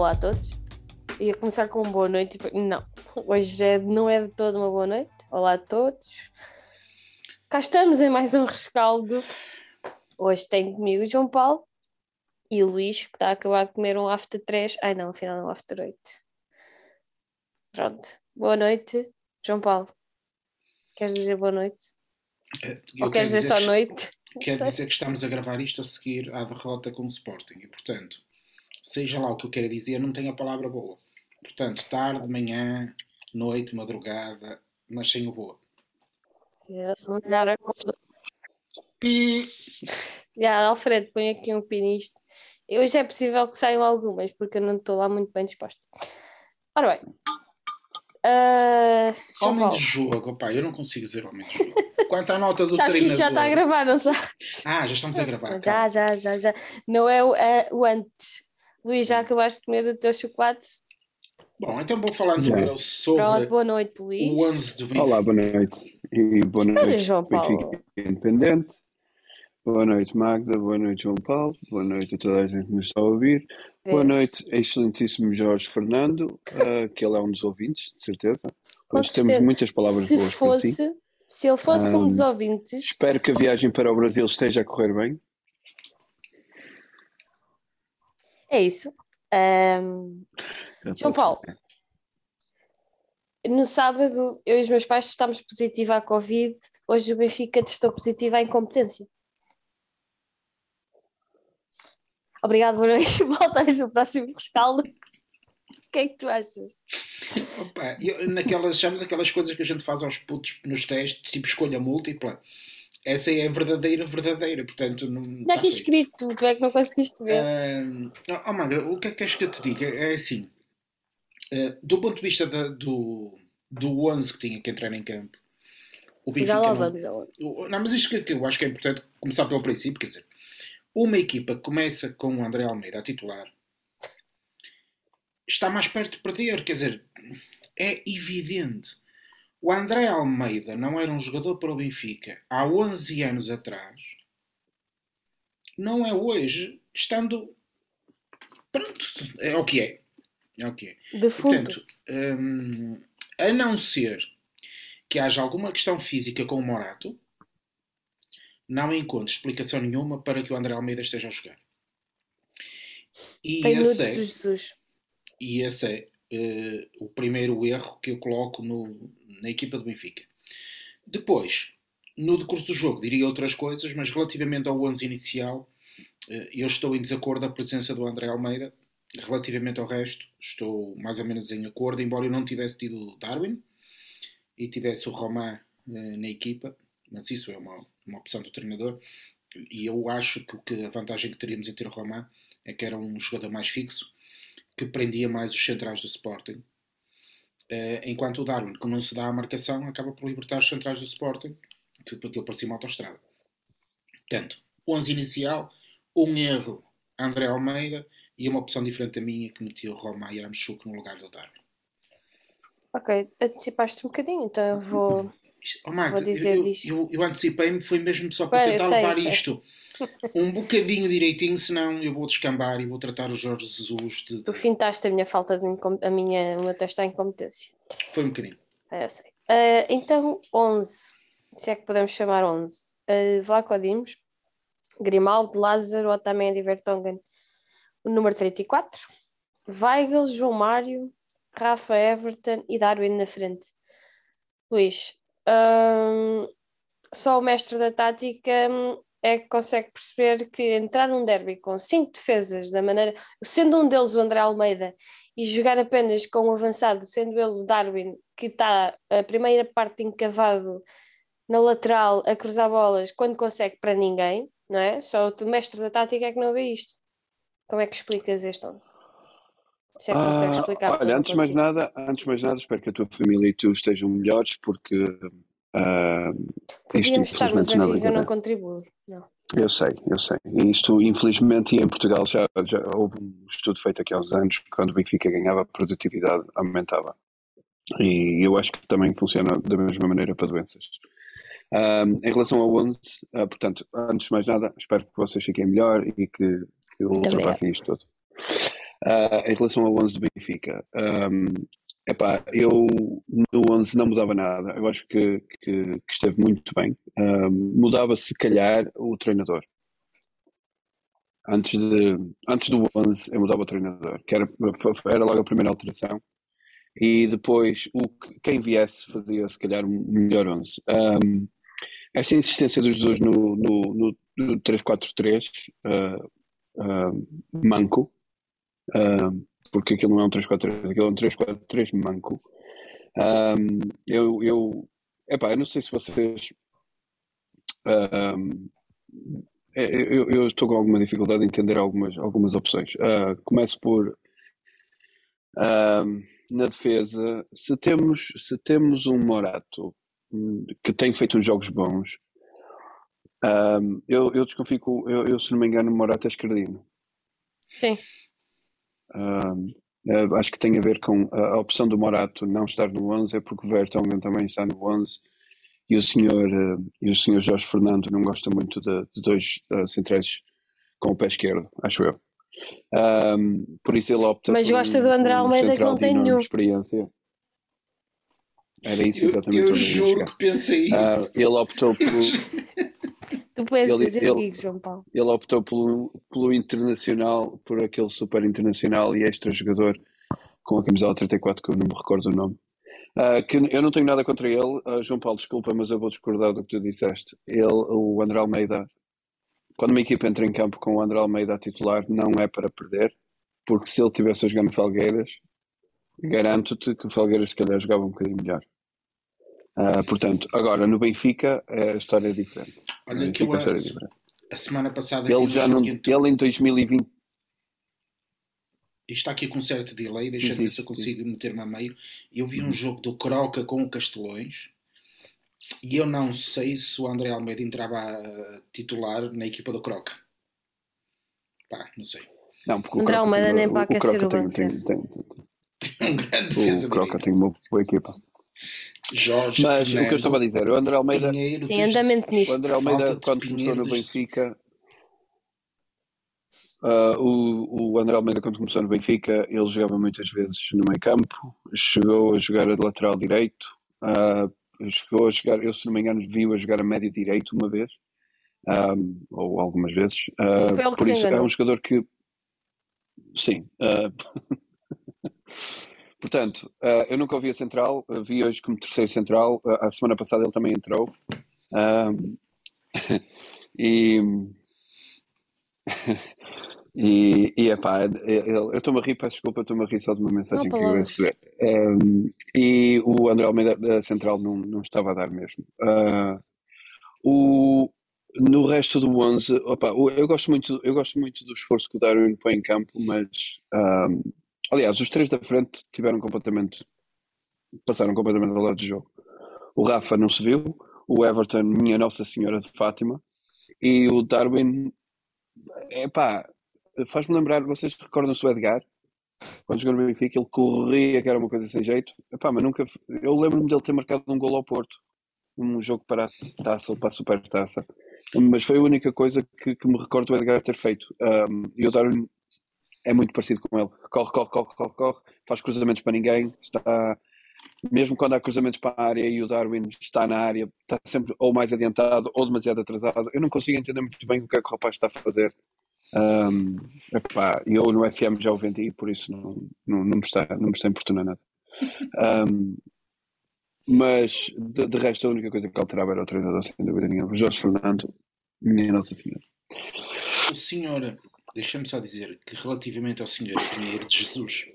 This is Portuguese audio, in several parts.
Olá a todos. Ia começar com boa noite. Não, hoje é, não é de toda uma boa noite. Olá a todos. Cá estamos em mais um rescaldo. Hoje tenho comigo João Paulo e Luís, que está a acabar de comer um after 3. Ai não, afinal é um after 8. Pronto. Boa noite, João Paulo. Queres dizer boa noite? Eh, eu Ou queres dizer só que- noite? Quer dizer que estamos a gravar isto a seguir à derrota com o Sporting e, portanto, seja lá o que eu quero dizer, não tenho a palavra boa. Portanto, tarde, manhã, noite, madrugada, mas sem o boa. Yes, coisa. Pi! Alfredo, põe aqui um pi nisto. Hoje é possível que saiam algumas, porque eu não estou lá muito bem disposta. Ora bem. João Homem de jogo, opá, eu não consigo dizer homem de jogo. Quanto à nota do sabes que treinador... isto já está a gravar, não sabes? Ah, já estamos a gravar. Já, já, já, já. Não é o, é o antes. Luís, já acabaste de comer o teu chocolate? Bom, então vou falar Já. eu sobre Pronto, boa noite, Luís. o 11 do Benfica. Olá, boa noite. E boa Olha, noite, João Paulo. Independente. Boa noite, Magda. Boa noite, João Paulo. Boa noite a toda a gente que nos está a ouvir. Boa Vês? noite, excelentíssimo Jorge Fernando, ah, que ele é um dos ouvintes, de certeza. Com Hoje temos certeza. muitas palavras se boas para si. fosse, se ele fosse um Ahm, dos ouvintes, Espero que a viagem para o Brasil esteja a correr bem. É isso. Ahm, João Paulo. No sábado, eu e os meus pais estávamos positivos à Covid. Hoje o Benfica testou positivo à incompetência. Obrigado, boa noite. Voltamos no próximo rescaldo. O que é que tu achas? Opa, eu, naquelas, chamamos aquelas coisas que a gente faz aos putos nos testes, tipo escolha múltipla. Essa é a verdadeira, verdadeira. Portanto, não. Está tá aqui feito. escrito, tu é que não conseguiste ver. Ah, oh, o que é que queres que eu te diga? É assim, ah, do ponto de vista da- do, do 11 que tinha que entrar em campo, o Benfica já lá não, vamos, já lá vamos. o- Não, mas isto que eu acho que é importante começar pelo princípio, quer dizer, uma equipa que começa com o André Almeida a titular está mais perto de perder, quer dizer, é evidente. O André Almeida não era um jogador para o Benfica há 11 anos atrás, não é hoje, estando. Pronto, é o que é. É o que é. Defunto. Portanto, hum, a não ser que haja alguma questão física com o Morato, não encontro explicação nenhuma para que o André Almeida esteja a jogar. E Tem esse é, Jesus. e esse é eh, o primeiro erro que eu coloco no- na equipa do Benfica. Depois, no decurso do jogo, diria outras coisas, mas relativamente ao 11 inicial, eh, eu estou em desacordo da presença do André Almeida. Relativamente ao resto, estou mais ou menos em acordo, embora eu não tivesse tido Darwin e tivesse o Romain eh, na equipa, mas isso é uma, uma opção do treinador. E eu acho que, que a vantagem que teríamos em ter o Romain é que era um jogador mais fixo, que prendia mais os centrais do Sporting. Eh, enquanto o Darwin, que não se dá a marcação, acaba por libertar os centrais do Sporting, que aquilo parecia uma autostrada. Portanto, 11 inicial, um erro André Almeida e uma opção diferente da minha que metia o Roma e Aramchuk no lugar do Darwin. Ok, antecipaste um bocadinho, então eu vou. Oh, Vou dizer eu, eu, eu antecipei-me, foi mesmo só para tentar sei, levar sei. isto um bocadinho direitinho, senão eu vou descambar e vou tratar o Jorge Jesus de. Tu fintaste a minha falta de incom- a minha, o meu teste à incompetência. Foi um bocadinho. É, eu sei. Ah, então, 11, se é que podemos chamar 11. Uh, Vlaco Dimos, Grimaldo, Lázaro, Otamendi, Vertonghen, o número 34. Weigl, João Mário, Rafa Everton e Darwin na frente. Luís, hum, só o mestre da tática hum, é que consegue perceber que entrar num derby com cinco defesas, da maneira, sendo um deles o André Almeida, e jogar apenas com o avançado, sendo ele o Darwin, que está a primeira parte encavado na lateral a cruzar bolas quando consegue para ninguém, não é? Só o mestre da tática é que não vê isto. Como é que explicas este 11? Se é que consegues Ah, explicar. eu olha, não antes de mais nada, antes mais nada, espero que a tua família e tu estejam melhores, porque ah, isto Podíamos estar, mas não é Benfica não brincadeira. contribui. Não. Eu sei, eu sei. Isto, infelizmente, e em Portugal já, já houve um estudo feito aqui há uns anos, quando o Benfica ganhava, a produtividade aumentava. E eu acho que também funciona da mesma maneira para doenças. Ahm, em relação ao 11, ah, portanto, antes de mais nada, espero que vocês fiquem melhor e que, que ultrapassem isto tudo. Uh, em relação ao 11 do Benfica, um, epá, eu no 11 não mudava nada. Eu acho que, que, que esteve muito bem. Um, mudava, se calhar, o treinador. Antes, de, antes do 11, eu mudava o treinador, que era, era logo a primeira alteração. E depois, o, quem viesse fazia, se calhar, um melhor 11. Um, esta insistência dos dois no, no, no, no 3-4-3, uh, uh, manco, uh, porque aquilo não é um 3-4-3, aquilo é um 3-4-3 manco. Um, eu, eu, epá, eu não sei se vocês. Um, eu, eu, estou com alguma dificuldade em entender algumas, algumas opções. Uh, começo por. Uh, na defesa, se temos, se temos um Morato que tem feito uns jogos bons, um, eu, eu desconfio eu, eu, se não me engano, o Morato é esquerdino. Sim. Um, acho que tem a ver com a, a, opção do Morato não estar no 11, é porque o Vertonghen também está no 11 e o senhor, uh, e o senhor Jorge Fernando não gosta muito de, de dois uh, centrais com o pé esquerdo, acho eu. Um, por isso ele opta Mas gosta do André Almeida que não tem nenhum. Experiência. Era isso exatamente. Eu, eu juro que pensei ah, isso. Uh, ele optou por. tu ele, ele, João Paulo. Ele optou pelo, pelo internacional, por aquele super internacional e extra jogador com a camisola 34, que eu não me recordo o nome. Uh, que eu não tenho nada contra ele, uh, João Paulo, desculpa, mas eu vou discordar do que tu disseste. Ele, o André Almeida, quando uma equipa entra em campo com o André Almeida a titular, não é para perder, porque se ele tivesse a jogar no Falgueiras, garanto-te que o Falgueiras se calhar jogava um bocadinho melhor. Uh, portanto, agora no Benfica a história é diferente. Olha que eu, a, a, semana passada ele já não, ele em 2020 está aqui com um certo delay, deixa-me ver se eu consigo meter-me a meio. Eu vi um uhum. jogo do Croca com o Castelões e eu não sei se o André Almeida entrava a titular na equipa do Croca. Pá, não sei. Não, porque o André Almeida nem para aquecer o tem, tem, tem, tem, um grande defesa. O Croca tem uma boa equipa. Jorge Mas Fernando, o que eu estava a dizer, o André Almeida. Pinheiro, Sim, andamento nisto. O André Almeida, quando começou no Benfica, Uh, o, o André Almeida, quando começou no Benfica, ele jogava muitas vezes no meio campo, chegou a jogar a lateral direito, uh, chegou a jogar, eu se não me engano, viu a jogar a médio direito uma vez, um, ou algumas vezes. Uh, por isso é um jogador que. Sim. Portanto, eu nunca ouvi a central, vi hoje como terceiro central, a semana passada ele também entrou. e E, e epá, eu estou-me a rir, peço desculpa, estou-me a rir só de uma mensagem não, que eu recebi. Um, e o André Almeida da Central não, não estava a dar mesmo. Uh, o, no resto do 11, opa, eu, gosto muito, eu gosto muito do esforço que o Darwin põe em campo, mas um, aliás, os três da frente tiveram completamente, passaram completamente ao lado do jogo. O Rafa não se viu, o Everton, minha Nossa Senhora de Fátima, e o Darwin, epá, faz-me lembrar, vocês recordam-se do Edgar? Quando jogou no Benfica, ele corria, que era uma coisa sem jeito. Epá, mas nunca. Eu lembro-me dele ter marcado um gol ao Porto, um jogo para a taça, para a super taça. Mas foi a única coisa que, que me recordo o Edgar ter feito. Um, e o Darwin é muito parecido com ele. Corre, corre, corre, corre, corre, faz cruzamentos para ninguém, está. Mesmo quando há cruzamentos para a área e o Darwin está na área, está sempre ou mais adiantado ou demasiado atrasado. Eu não consigo entender muito bem o que é que o rapaz está a fazer. Um, epá, eu no FM já o vendi, por isso não, não, não, me, está, não me está importunando nada. Um, mas de, de, resto, a única coisa que alterava era o treinador, sem dúvida nenhuma. Jorge Fernando, minha Nossa Senhora. O senhor, deixa-me só dizer que relativamente ao senhor Pinheiro de Jesus,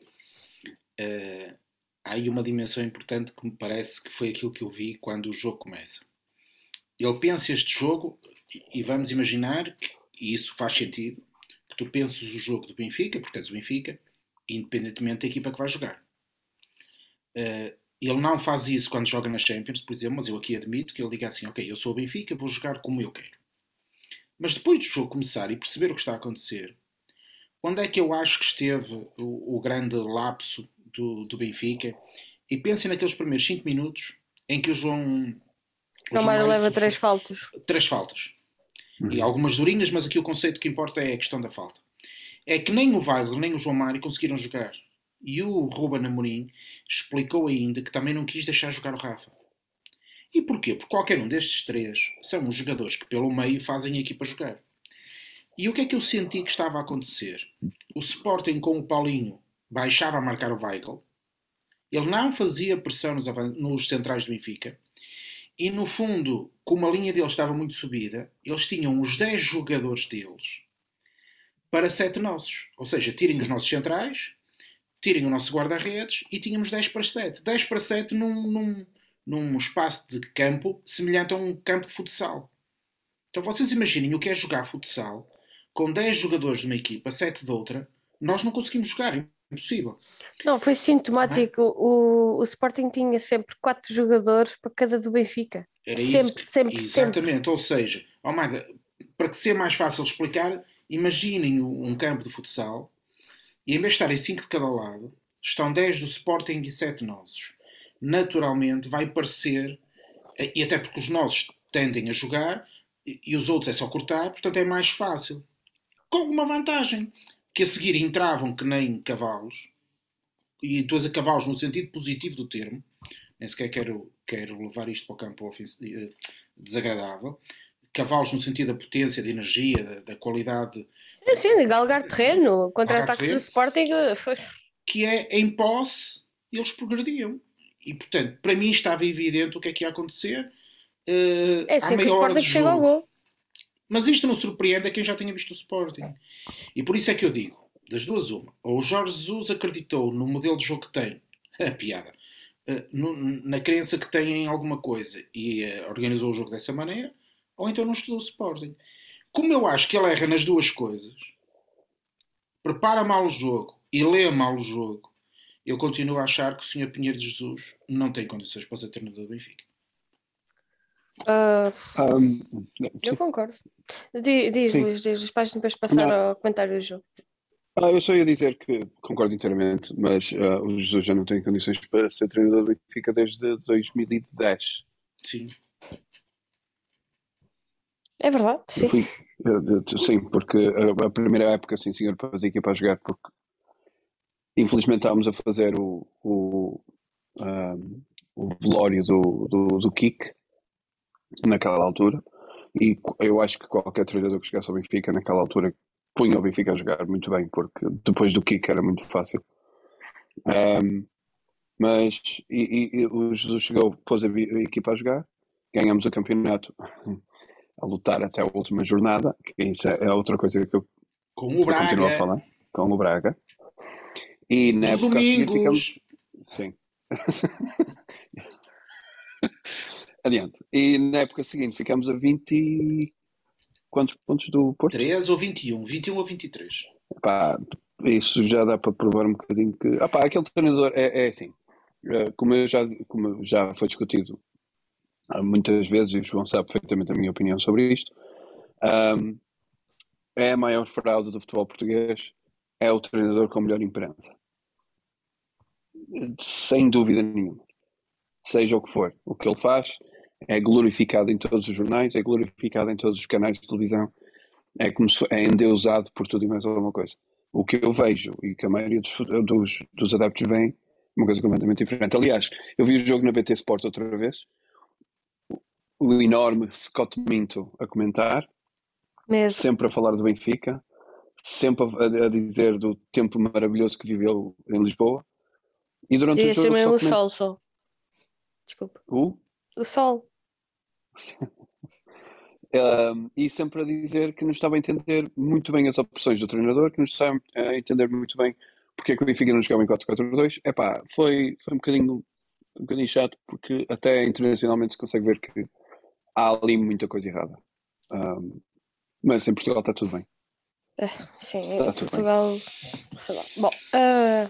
uh, há aí uma dimensão importante que me parece que foi aquilo que eu vi quando o jogo começa. Ele pensa este jogo e vamos imaginar que e isso faz sentido, que tu penses o jogo do Benfica, porque és o Benfica, independentemente da equipa que vai jogar. Uh, ele não faz isso quando joga na Champions, por exemplo, mas eu aqui admito que ele diga assim: Ok, eu sou o Benfica, vou jogar como eu quero. Mas depois do jogo começar e perceber o que está a acontecer, onde é que eu acho que esteve o, o grande lapso do, do, Benfica? E pensem naqueles primeiros 5 minutos em que o João. O João Mário leva três faltas. Três faltas. Uhum. E algumas durinhas, mas aqui o conceito que importa é a questão da falta. é que nem o Weigl nem o João Mário conseguiram jogar. E o Ruben Amorim explicou ainda que também não quis deixar jogar o Rafa. E porquê? Porque qualquer um destes três são os jogadores que pelo meio fazem a equipa jogar. E o que é que eu senti que estava a acontecer? O Sporting com o Paulinho baixava a marcar o Weigl, ele não fazia pressão nos, nos centrais do Benfica, e no fundo, como a linha deles estava muito subida, eles tinham os 10 jogadores deles para 7 nossos. Ou seja, tirem os nossos centrais, tirem o nosso guarda-redes e tínhamos 10 para 7. 10 para 7 num, num, num espaço de campo semelhante a um campo de futsal. Então vocês imaginem o que é jogar futsal com 10 jogadores de uma equipa, 7 de outra, nós não conseguimos jogar, é impossível. Não, foi sintomático. É? O, o Sporting tinha sempre 4 jogadores para cada do Benfica. Era sempre, isso. sempre, Exatamente, sempre. ou seja, para que ser mais fácil explicar, imaginem um campo de futsal e em vez de estarem 5 de cada lado, estão 10 do Sporting e 7 nossos naturalmente vai parecer, e até porque os nossos tendem a jogar e os outros é só cortar, portanto é mais fácil. Com uma vantagem, que a seguir entravam que nem cavalos, e estou a cavalos no sentido positivo do termo, nem sequer quero, quero levar isto para o campo eh, desagradável, cavalos no sentido da potência, da energia, da, da qualidade. Sim, sim, de galgar terreno, contra-ataques do Sporting. Eh, foi... Que é em posse, eles progrediam. E portanto, para mim estava evidente o que é que ia acontecer. Uh, é sempre o Sporting chega ao gol. Mas isto não surpreende a quem já tenha visto o Sporting. E por isso é que eu digo, das duas uma, ou o Jorge Jesus acreditou no modelo de jogo que tem, a piada, uh, no, na crença que tem em alguma coisa e uh, organizou o jogo dessa maneira, ou então não estudou o Sporting. Como eu acho que ele erra nas duas coisas, prepara mal o jogo e lê mal o jogo, eu continuo a achar que o Sr. Pinheiro de Jesus não tem condições para ser treinador do Benfica. Uh, um, eu concordo. Diz, sim. Luís, diz, depois passar não. ao comentário do jogo. Ah, eu só ia dizer que concordo inteiramente, mas uh, o Jesus já não tem condições para ser treinador do Benfica desde 2010. Sim. É verdade, sim. Fui, eu, eu, sim, porque a, a, primeira época, sim, senhor, para fazer equipa a jogar, porque infelizmente estávamos a fazer o, o, um, o velório do, do, do Kik naquela altura. E eu acho que qualquer treinador que chegasse ao Benfica naquela altura punha o Benfica a jogar muito bem porque depois do Kik era muito fácil. Um, mas e, e, o Jesus chegou, pôs a, a equipa a jogar ganhamos o campeonato a lutar até a última jornada que isso é outra coisa que eu, com o Braga. continuo a falar com o Braga e na época domingos. ficamos. Sim. Adiante. E na época seguinte ficamos a 20. Quantos pontos do Porto? 3 ou 21. 21 ou 23. Pá, isso já dá para provar um bocadinho que. Ah, pá, aquele treinador é, é assim. Eh, como, eu já, como já foi discutido muitas vezes, e o João sabe perfeitamente a minha opinião sobre isto, um, é a maior fraude do futebol português é o treinador com melhor imprensa. Sem dúvida nenhuma. Seja o que for. O que ele faz é glorificado em todos os jornais, é glorificado em todos os canais de televisão, é como se é endeusado por tudo e mais alguma coisa. O que eu vejo e que a maioria dos, dos, dos adeptos vem é uma coisa completamente diferente. Aliás, eu vi o jogo na BT Sport outra vez, o enorme Scott Minto a comentar, Mesmo. sempre a falar do Benfica, sempre a, a, dizer do tempo maravilhoso que viveu em Lisboa. E durante e o jogo. Só o sol só. Desculpa. O? O sol. um, e sempre a dizer que não estava a entender muito bem as opções do treinador, que não estava a entender muito bem porque é que o Benfica não jogava em 4-4-2. Epá, foi, foi um bocadinho um bocadinho chato porque até internacionalmente se consegue ver que há ali muita coisa errada. Um, mas em Portugal está tudo bem. É, sim, tá Portugal. Sei lá. Bom, uh,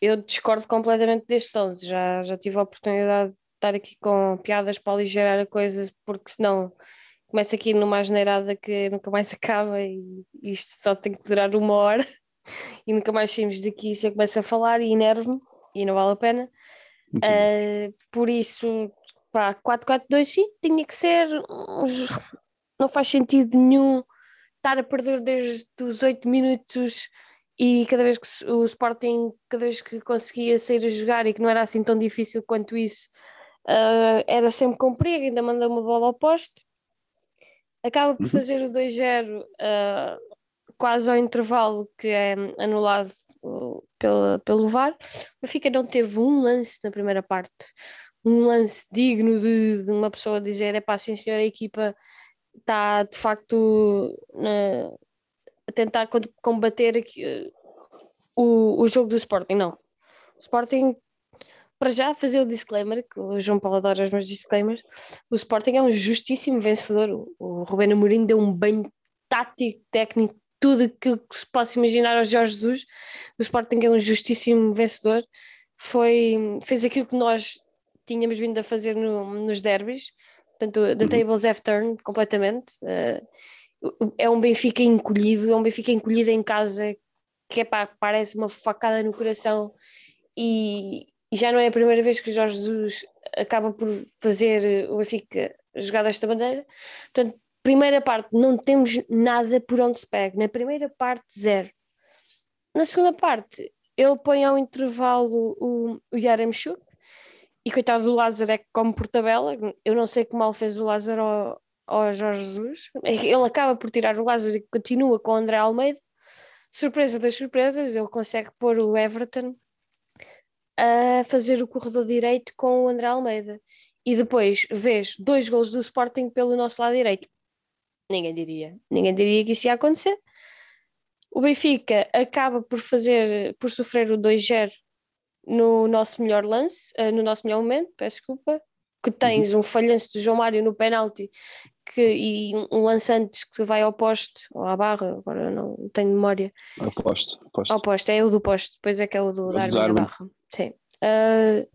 eu discordo completamente deste 11. Já, já tive a oportunidade de estar aqui com piadas para aligerar a coisa, porque senão começa aqui numa asneirada que nunca mais acaba e isto só tem que durar uma hora e nunca mais saímos daqui se eu começo a falar e enervo-me e não vale a pena. Uh, por isso, pá, 4-4-2 sim, tinha que ser uns não faz sentido nenhum estar a perder desde os 8 minutos e cada vez que o Sporting, cada vez que conseguia sair a jogar e que não era assim tão difícil quanto isso, uh, era sempre com perigo, ainda manda uma bola ao poste. Acaba por uhum. fazer o 2-0 uh, quase ao intervalo, que é anulado pelo, pelo VAR. O Benfica não teve um lance na primeira parte, um lance digno de, de uma pessoa dizer: é pá, sim senhor, a equipa está de facto a tentar combater o, o jogo do Sporting. Não. O Sporting para já fazer o disclaimer, que o João Paulo adora os meus disclaimers, o Sporting é um justíssimo vencedor. O, o Rubén Amorim deu um banho tático, técnico, tudo aquilo que se possa imaginar ao Jorge Jesus. O Sporting é um justíssimo vencedor. Foi, fez aquilo que nós tínhamos vindo a fazer no, nos derbys, portanto, the uhum. tables have turned completamente. Uh, é um Benfica encolhido, é um Benfica encolhido em casa que é pá, parece uma facada no coração e, e já não é a primeira vez que o Jorge Jesus acaba por fazer o Benfica jogar desta maneira. Portanto, primeira parte, não temos nada por onde se pega. Na primeira parte, zero. Na segunda parte, ele põe ao intervalo o, o Yaremchuk e coitado do Lázaro é que come por tabela. Eu não sei que mal fez o Lázaro ao, ao Jorge Jesus. Ele acaba por tirar o Lázaro e continua com o André Almeida. Surpresa das surpresas, ele consegue pôr o Everton a fazer o corredor direito com o André Almeida. E depois vês dois gols do Sporting pelo nosso lado direito. Ninguém diria. Ninguém diria que isso ia acontecer. O Benfica acaba por fazer, por sofrer o 2-0 no nosso melhor lance, uh, no nosso melhor momento, peço desculpa, que tens uhum. um falhanço do João Mário no penalti que, e um, lance antes que vai ao poste, ou à barra, agora não tenho memória. Ao poste. poste. Ao poste, é o do poste, depois é que é o do é Darwin, Darwin. barra. Sim. Uh,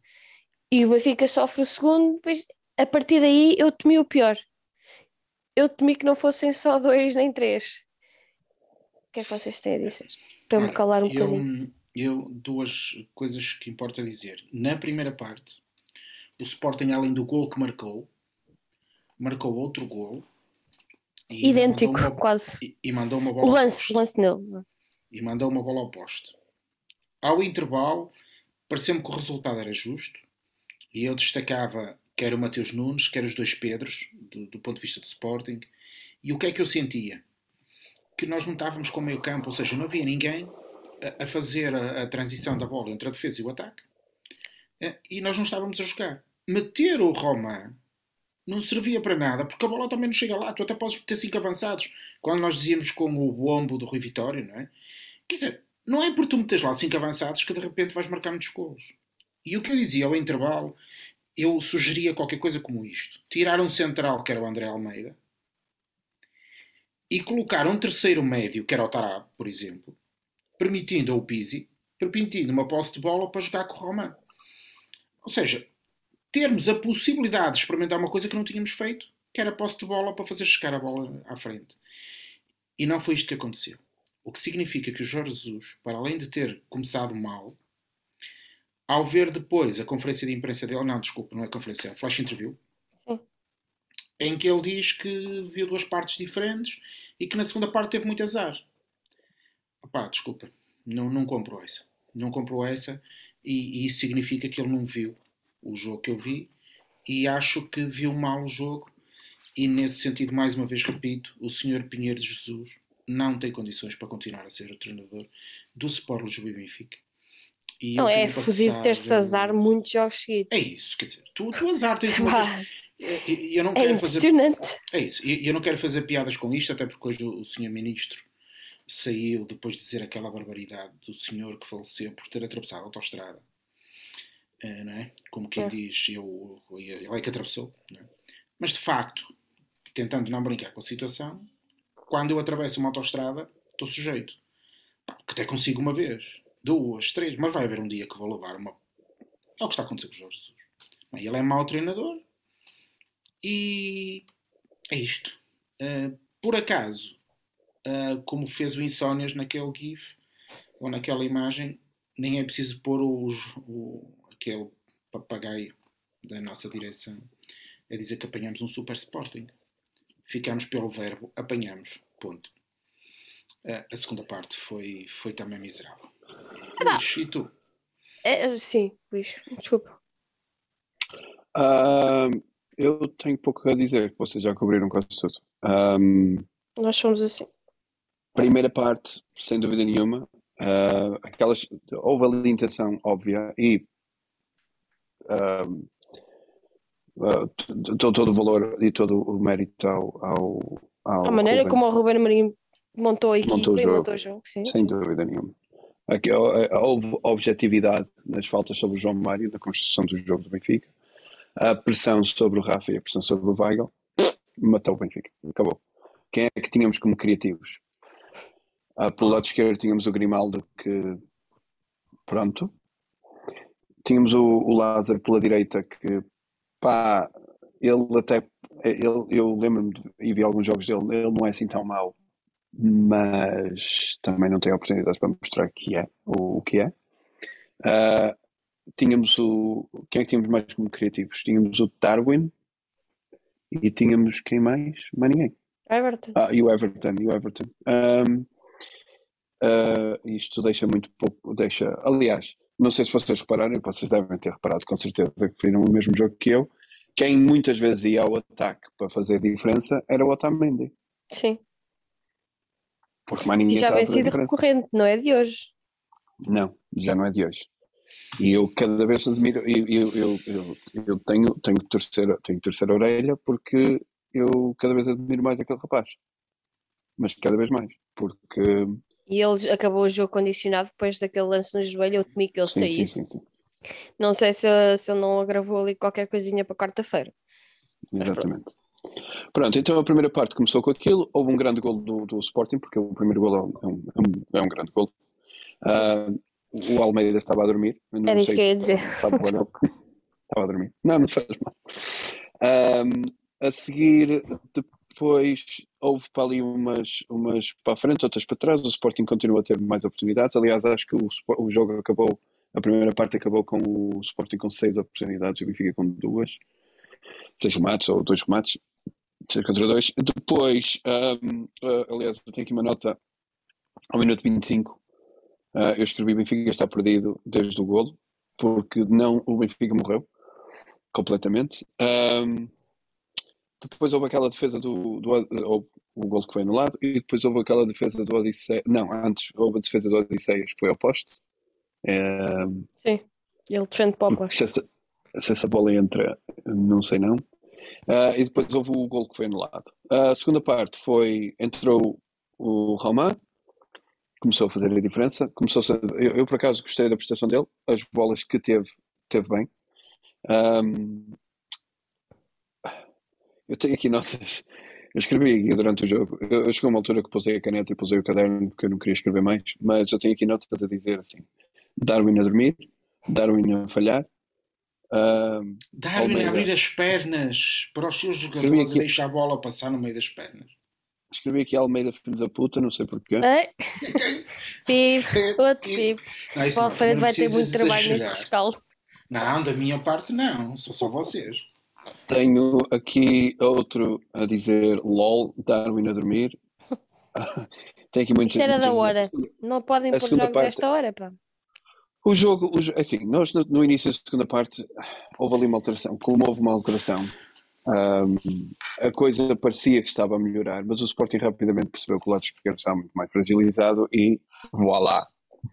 e o Benfica sofre o segundo, depois a partir daí eu temi o pior. Eu temi que não fossem só dois nem três. O que é que vocês têm a dizer? Para me calar um eu, bocadinho. Eu, duas coisas que importa dizer. Na primeira parte, o Sporting, além do gol que marcou, marcou outro gol. Idêntico, uma, quase. E, e, mandou uma bola o lance, o lance nele. E mandou uma bola ao poste. Ao intervalo, pareceu-me que o resultado era justo e eu destacava quer o Mateus Nunes, quer os dois Pedros, do, do, ponto de vista do Sporting. E o que é que eu sentia? Que nós não estávamos com o meio campo, ou seja, não havia ninguém a, fazer a, a, transição da bola entre a defesa e o ataque. É, e nós não estávamos a jogar. Meter o Roman não servia para nada, porque a bola também não chega lá. Tu até podes ter cinco avançados. Quando nós dizíamos com o bombo do Rui Vitório, não é? Quer dizer, não é por tu meteres lá cinco avançados que de repente vais marcar muitos golos. E o que eu dizia ao intervalo, eu sugeria qualquer coisa como isto: tirar um central, que era o André Almeida, e colocar um terceiro médio, que era o Tarab, por exemplo, permitindo ao Pizzi, permitindo uma posse de bola para jogar com o Roman. Ou seja, termos a possibilidade de experimentar uma coisa que não tínhamos feito, que era posse de bola para fazer chegar a bola à frente. E não foi isto que aconteceu. O que significa que o Jorge Jesus, para além de ter começado mal, ao ver depois a conferência de imprensa dele, não, desculpa, não é conferência, é a flash interview, Sim. em que ele diz que viu duas partes diferentes e que na segunda parte teve muito azar. Opá, desculpa, não, não comprou essa. Não comprou essa e, e isso significa que ele não viu o jogo que eu vi e acho que viu mal o jogo e nesse sentido, mais uma vez repito, o senhor Pinheiro de Jesus não tem condições para continuar a ser o treinador do Sport Lisboa e Benfica. E não, é fodido ter-se azar muitos jogos seguidos. É isso, quer dizer, tu, tu azar tens uma vez... Eu não é quero impressionante. Fazer... É isso, eu não quero fazer piadas com isto, até porque hoje o senhor Ministro saiu depois de dizer aquela barbaridade do senhor que faleceu por ter atravessado a autostrada. Uh, não é? Como quem é. diz, eu, ele é que atravessou. É? Mas de facto, tentando não brincar com a situação, quando eu atravesso uma autostrada, estou sujeito. Que até consigo uma vez, duas, três, mas vai haver um dia que vou levar uma. É o que está a acontecer com o Jorge Jesus. Ele é mau treinador e é isto. Uh, por acaso, uh, como fez o Insónias naquele GIF ou naquela imagem, nem é preciso pôr os, o, aquele papagaio da nossa direção a dizer que apanhamos um Super Sporting ficamos pelo verbo apanhamos. Ponto. Uh, a segunda parte foi, foi também miserável. Ah, Luís, e tu? É, sim, Luís, desculpa. Uh, eu tenho pouco a dizer, vocês já cobriram quase tudo. Um, Nós somos assim. Primeira parte, sem dúvida nenhuma, uh, aquelas, houve ali intenção óbvia e uh, t- todo o valor e todo o mérito ao, ao, ao A maneira Ruben. como o Ruben Amorim montou a equipa Montou o e jogo. montou o jogo. Sim, Sem sim. dúvida nenhuma. Aqui, uh, houve objetividade nas faltas sobre o João Mário, na construção do jogo do Benfica. A pressão sobre o Rafa e a pressão sobre o Weigl matou o Benfica. Acabou. Quem é que tínhamos como criativos? Ah, pelo lado esquerdo tínhamos o Grimaldo, que pronto. Tínhamos o, o Lázaro pela direita, que pá, ele até. Ele, eu lembro-me e vi alguns jogos dele, ele não é assim tão mau, mas também não tem oportunidades para mostrar que é o, o que é. Ah, tínhamos o. Quem é que tínhamos mais como criativos? Tínhamos o Darwin e tínhamos quem mais? Mais ninguém. Everton. Ah, e o Everton, e o Everton. Ahm, ah, isto deixa muito pouco, deixa, aliás, não sei se vocês repararam, vocês devem ter reparado com certeza que viram o mesmo jogo que eu, quem muitas vezes ia ao ataque para fazer diferença era o Otamendi, Sim. porque mais E ninguém já estava a vem sido recorrente, não é de hoje. Não, já não é de hoje. E eu cada vez admiro, eu, eu, eu, eu, tenho, tenho, torcer, tenho que torcer a orelha porque eu cada vez admiro mais aquele rapaz. Mas cada vez mais, porque E ele acabou o jogo condicionado depois daquele lance no joelho. Eu temi que ele sim, saísse. sim, sim. Não sei se, se ele não agravou ali qualquer coisinha para quarta-feira. Exatamente. Pronto, então a primeira parte começou com aquilo. Houve um grande gol do, do Sporting, porque o primeiro gol é um, é um, é um grande gol. Ah, o Almeida estava a dormir. Era isso que eu ia dizer. Estava, estava a dormir. Não, não faz mal. Ah, a seguir, depois houve para ali umas, umas para a frente, outras para trás. O Sporting continua a ter mais oportunidades. Aliás, acho que o, o jogo acabou, a primeira parte acabou com o Sporting com seis oportunidades e o Benfica com duas. Seis remates ou dois remates. Seis contra dois. Depois, ahm, ah, aliás, eu tenho aqui uma nota ao minuto 25. ah, eu escrevi Benfica está perdido desde o golo, porque não, o Benfica morreu completamente. Ahm, depois houve aquela defesa do, do o gol que foi anulado e depois houve aquela defesa do Odisseia. Não, antes houve a defesa do Odisseias que foi ao poste. Ahm, Sim. Ele defende para o poste. se essa, se essa bola entra, não sei não. Ah, e depois houve o gol que foi anulado. A segunda parte foi, entrou o Román, começou a fazer a diferença. Começou a, eu, eu, por acaso gostei da prestação dele, as bolas que teve, teve bem. Ahm, eu tenho aqui notas. Eu escrevi durante o jogo. Eu, eu chegou uma altura que pusei a caneta e pusei o caderno porque eu não queria escrever mais, mas eu tenho aqui notas a dizer assim: Darwin a dormir, Darwin a falhar. ahm, Darwin Almeida. a abrir as pernas para os seus jogadores aqui- e deixar a bola passar no meio das pernas. escrevi aqui Almeida, filho da puta, não sei porquê. Ei, Pipo, outro pipo. Isso O Alfredo vai ter muito trabalho neste exagerar. rescaldo. Não, da minha parte não, são só vocês. Tenho aqui outro a dizer LOL, Darwin a dormir. Tem aqui muitos. Isso era da hora. Não podem A pôr jogos parte- esta hora, pá. O jogo, o é assim, nós no, no início da segunda parte houve ali uma alteração. Como houve uma alteração, ahm, a coisa parecia que estava a melhorar, mas o Sporting rapidamente percebeu que o lado esquerdo estava muito mais fragilizado e voilá!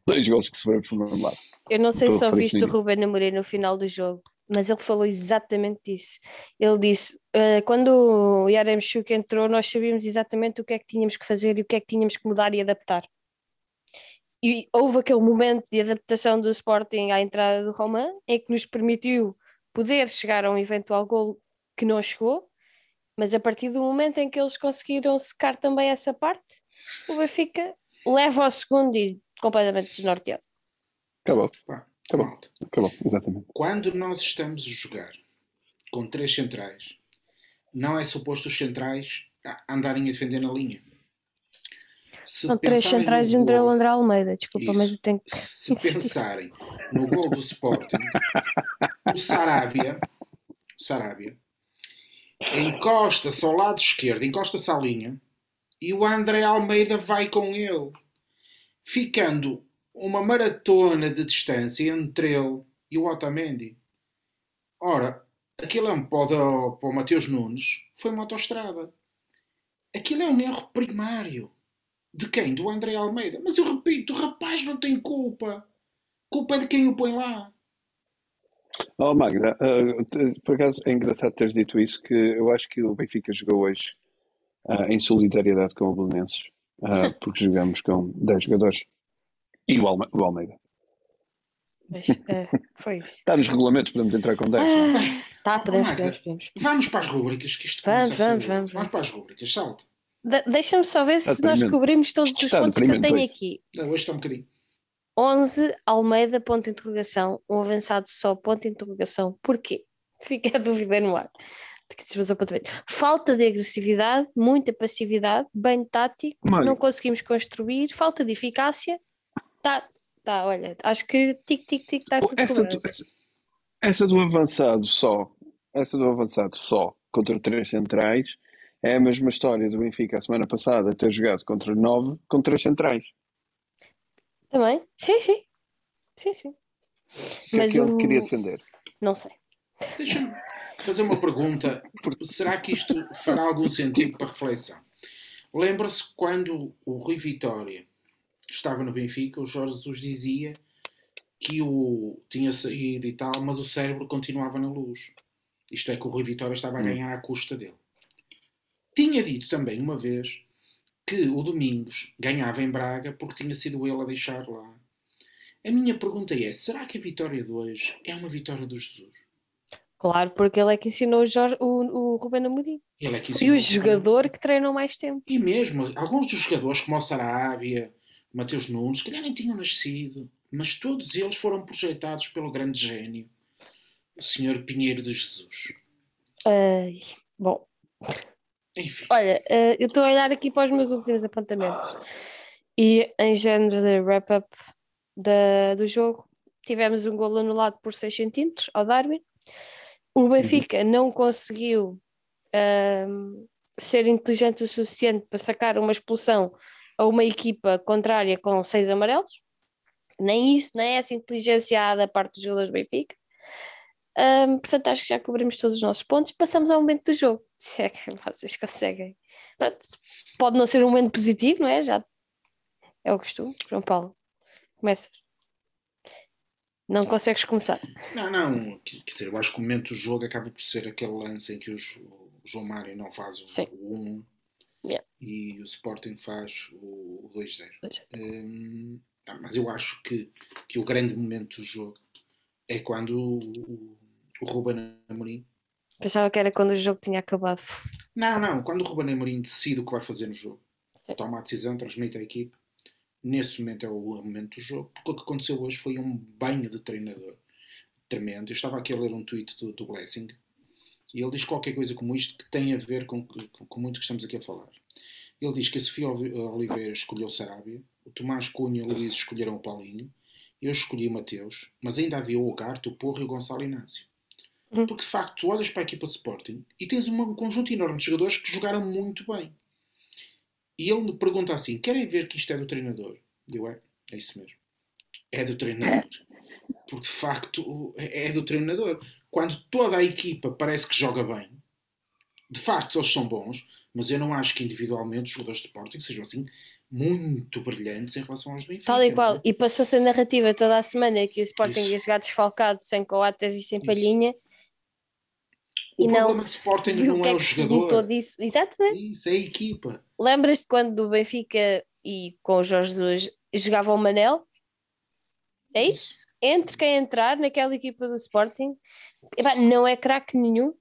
Dois gols que sofremos por um lado. Eu não sei Estou se ouviste o Ruben Amorim no final do jogo, mas ele falou exatamente disso. Ele disse: "Eh, quando o Yaremchuk entrou, nós sabíamos exatamente o que é que tínhamos que fazer e o que é que tínhamos que mudar e adaptar. E houve aquele momento de adaptação do Sporting à entrada do Roman, em que nos permitiu poder chegar a um eventual gol que não chegou, mas a partir do momento em que eles conseguiram secar também essa parte, o Benfica leva ao segundo e completamente desnorteado. Acabou, Pá, Acabou. malta. acabou, exatamente. Quando nós estamos a jogar com três centrais, não é suposto os centrais andarem a defender na linha. Se São três centrais e um golo- André André Almeida, desculpa, Isso. mas eu tenho que. se pensarem no gol do Sporting, o Sarabia, o Sarabia encosta-se ao lado esquerdo, encosta-se à linha e o André Almeida vai com ele, ficando uma maratona de distância entre ele e o Otamendi. Ora, aquilo é um pó para o Mateus Nunes, foi uma autostrada. Aquilo é um erro primário. De quem? Do André Almeida. Mas eu repito, o rapaz não tem culpa. Culpa é de quem o põe lá. Oh Magda, uh, por acaso é engraçado teres dito isso, que eu acho que o Benfica jogou hoje uh, em solidariedade com o Belenenses, uh, porque jogamos com 10 jogadores e o, Alme o Almeida. Mas, foi isso. Está nos regulamentos, podemos entrar com 10. Ah, tá, podemos, Magda, podemos, podemos. Vamos para as rubricas, que isto vamos, vamos, vamos, vamos para as rubricas, salta. De Deixa-me só ver se nós cobrimos todos os pontos que eu tenho hoje. aqui. Não, hoje está um bocadinho. 11 Almeida, ponto de interrogação, um avançado só, ponto de interrogação. Porquê? Fica a dúvida no ar. Falta de agressividade, muita passividade, bem tático, Mãe. não conseguimos construir, falta de eficácia. Tá, tá, olha, acho que tic, tic, tic, está tudo essa, do, essa, essa do avançado só, essa do avançado só contra três centrais é a mesma história do Benfica a semana passada ter jogado contra nove com três centrais. Também? Sim, sim. Sim, sim. O que é que ele queria defender? Não sei. Deixa-me fazer uma pergunta. Será que isto fará algum sentido para reflexão? Lembra-se quando o Rui Vitória estava no Benfica, o Jorge Jesus dizia que o tinha saído e tal, mas o cérebro continuava na luz. Isto é que o Rui Vitória estava a hum. ganhar à custa dele. Tinha dito também uma vez que o Domingos ganhava em Braga porque tinha sido ele a deixar lá. A minha pergunta é: será que a vitória de hoje é uma vitória do Jesus? Claro, porque ele é que ensinou o, Jorge, o, o Ruben Amorim. Ele é que ensinou e o jogador que treinou mais tempo. E mesmo, alguns dos jogadores, como o Sarabia, Mateus Nunes, que calhar nem tinham nascido, mas todos eles foram projetados pelo grande gênio, o Senhor Pinheiro de Jesus. Ai, bom, enfim. Olha, uh, eu estou a olhar aqui para os meus últimos apontamentos e em género de wrap-up do jogo tivemos um golo anulado por 6 centímetros ao Darwin. O Benfica uhum. não conseguiu uh, ser inteligente o suficiente para sacar uma expulsão a uma equipa contrária com seis amarelos. Nem isso, nem essa inteligência da parte dos jogadores do Benfica. Um, portanto, acho que já cobrimos todos os nossos pontos. Passamos ao momento do jogo. Se é que vocês conseguem. Pode não ser um momento positivo, não é? Já é o costume. João Paulo, começas. Não consegues começar. Não, não. Quer dizer, eu acho que o momento do jogo acaba por ser aquele lance em que o João Mário não faz o, 1 yeah. e o Sporting faz o 2-0. Um, mas eu acho que, que o grande momento do jogo é quando o, o Ruben Amorim. Pensava que era quando o jogo tinha acabado. Não, não. Quando o Ruben Amorim decide o que vai fazer no jogo, Sim. toma a decisão, transmite à equipe. Nesse momento é o momento do jogo, porque o que aconteceu hoje foi um banho de treinador tremendo. Eu estava aqui a ler um tweet do, do Blessing e ele diz qualquer coisa como isto que tem a ver com, com, com muito que estamos aqui a falar. Ele diz que a Sofia Oliveira escolheu o Sarabia, o Tomás Cunha e o Luís escolheram o Paulinho, eu escolhi o Mateus, mas ainda havia o Ogarte, o Porro e o Gonçalo Inácio. Uhum. Porque de facto, tu olhas para a equipa de Sporting e tens um conjunto enorme de jogadores que jogaram muito bem. E ele me pergunta assim: querem ver que isto é do treinador? Eu é, é isso mesmo. É do treinador. Porque de facto é, é do treinador. Quando toda a equipa parece que joga bem, de facto eles são bons, mas eu não acho que individualmente os jogadores de Sporting sejam assim muito brilhantes em relação aos Benfica. Tal e qual. É? E passou-se a narrativa toda a semana que o Sporting Isso. ia jogar desfalcado, sem coates e sem Isso. palhinha. O e problema não, de Sporting não é, é o jogador. Exatamente. Isso é a equipa. Lembras-te quando o Benfica e com o Jorge Jesus jogavam o Manel? É isso? isso? Entre quem entrar naquela equipa do Sporting, não é craque nenhum,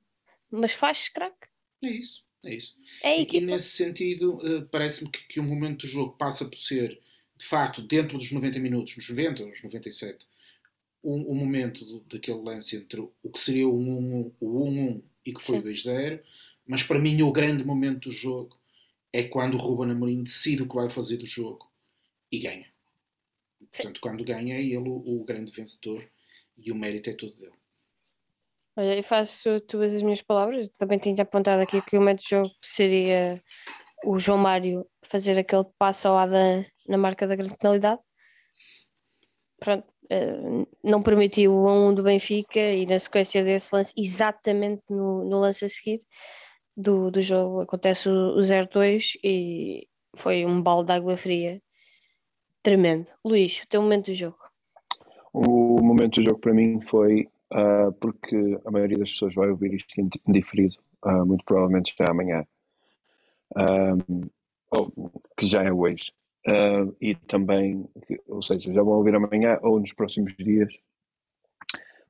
mas faz craque. É isso. É isso. É e, e, nesse sentido, uh, parece-me que, que o momento do jogo passa por ser, de facto, dentro dos 90 minutos, nos 90 ou nos 97, um, um momento do, daquele lance entre o que seria o 1-1 um, e que foi o 2-0, mas para mim o grande momento do jogo é quando o Ruben Amorim decide o que vai fazer do jogo e ganha. Portanto, quando ganha é ele o, o grande vencedor e o mérito é todo dele. Olha, eu faço tuas as minhas palavras. Também tinha apontado aqui que o momento de jogo seria o João Mário fazer aquele passo ao Adam na marca da grande penalidade. Pronto, uh, não permitiu o 1 do Benfica e na sequência desse lance, exatamente no, no lance a seguir do, do jogo, acontece o, o 0-2 e foi um balde de água fria tremendo. Luís, o teu momento do jogo. O momento do jogo para mim foi uh, porque a maioria das pessoas vai ouvir isto em diferido, uh, muito provavelmente já amanhã, um, que já é hoje. E também, ou seja, já vão ouvir amanhã ou nos próximos dias.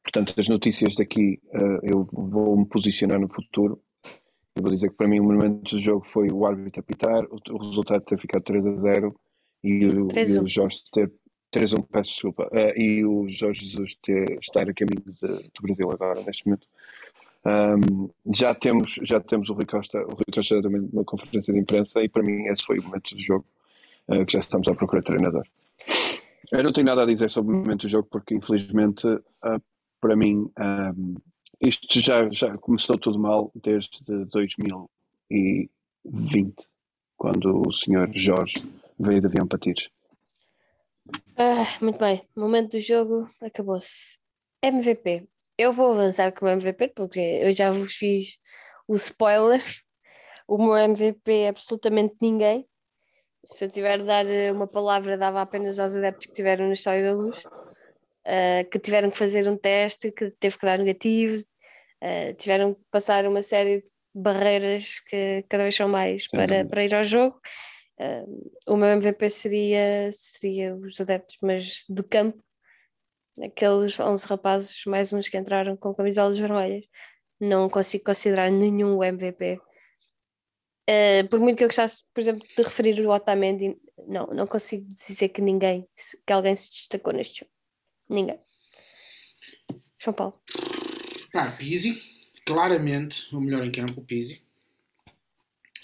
Portanto, as notícias daqui eu vou me posicionar no futuro. Eu vou dizer que para mim o momento do jogo foi o árbitro apitar, o, o resultado ter ficado 3 a 0 e o, e o Jorge ter 3-1, peço desculpa. Uh, e o Jorge Jesus ter, estar a caminho do Brasil agora, neste momento. Um, já, temos, já temos o Rui Costa, o Rui Costa também numa conferência de imprensa e para mim esse foi o momento do jogo uh, que já estamos à procura de treinador. Eu não tenho nada a dizer sobre o momento do jogo porque infelizmente uh, para mim um, isto já, já começou tudo mal desde 2020 quando o senhor Jorge veio de avião para Tires. Ah, muito bem, momento do jogo acabou-se. MVP. Eu vou avançar com o MVP porque eu já vos fiz o spoiler. O meu MVP é absolutamente ninguém. Se eu tiver de dar uma palavra, dava apenas aos adeptos que tiveram na História da Luz, uh, que tiveram que fazer um teste, que teve que dar negativo, uh, tiveram que passar uma série de barreiras que cada vez são mais para, para ir ao jogo O meu MVP seria, seria os adeptos, mas de campo, aqueles 11 rapazes, mais uns que entraram com camisolas vermelhas. Não consigo considerar nenhum MVP. Uh, por muito que eu gostasse, por exemplo, de referir o Otamendi, não, não consigo dizer que ninguém, que alguém se destacou neste jogo. Ninguém. João Paulo. Ah, Pizzi, claramente o melhor em campo, o Pizzi.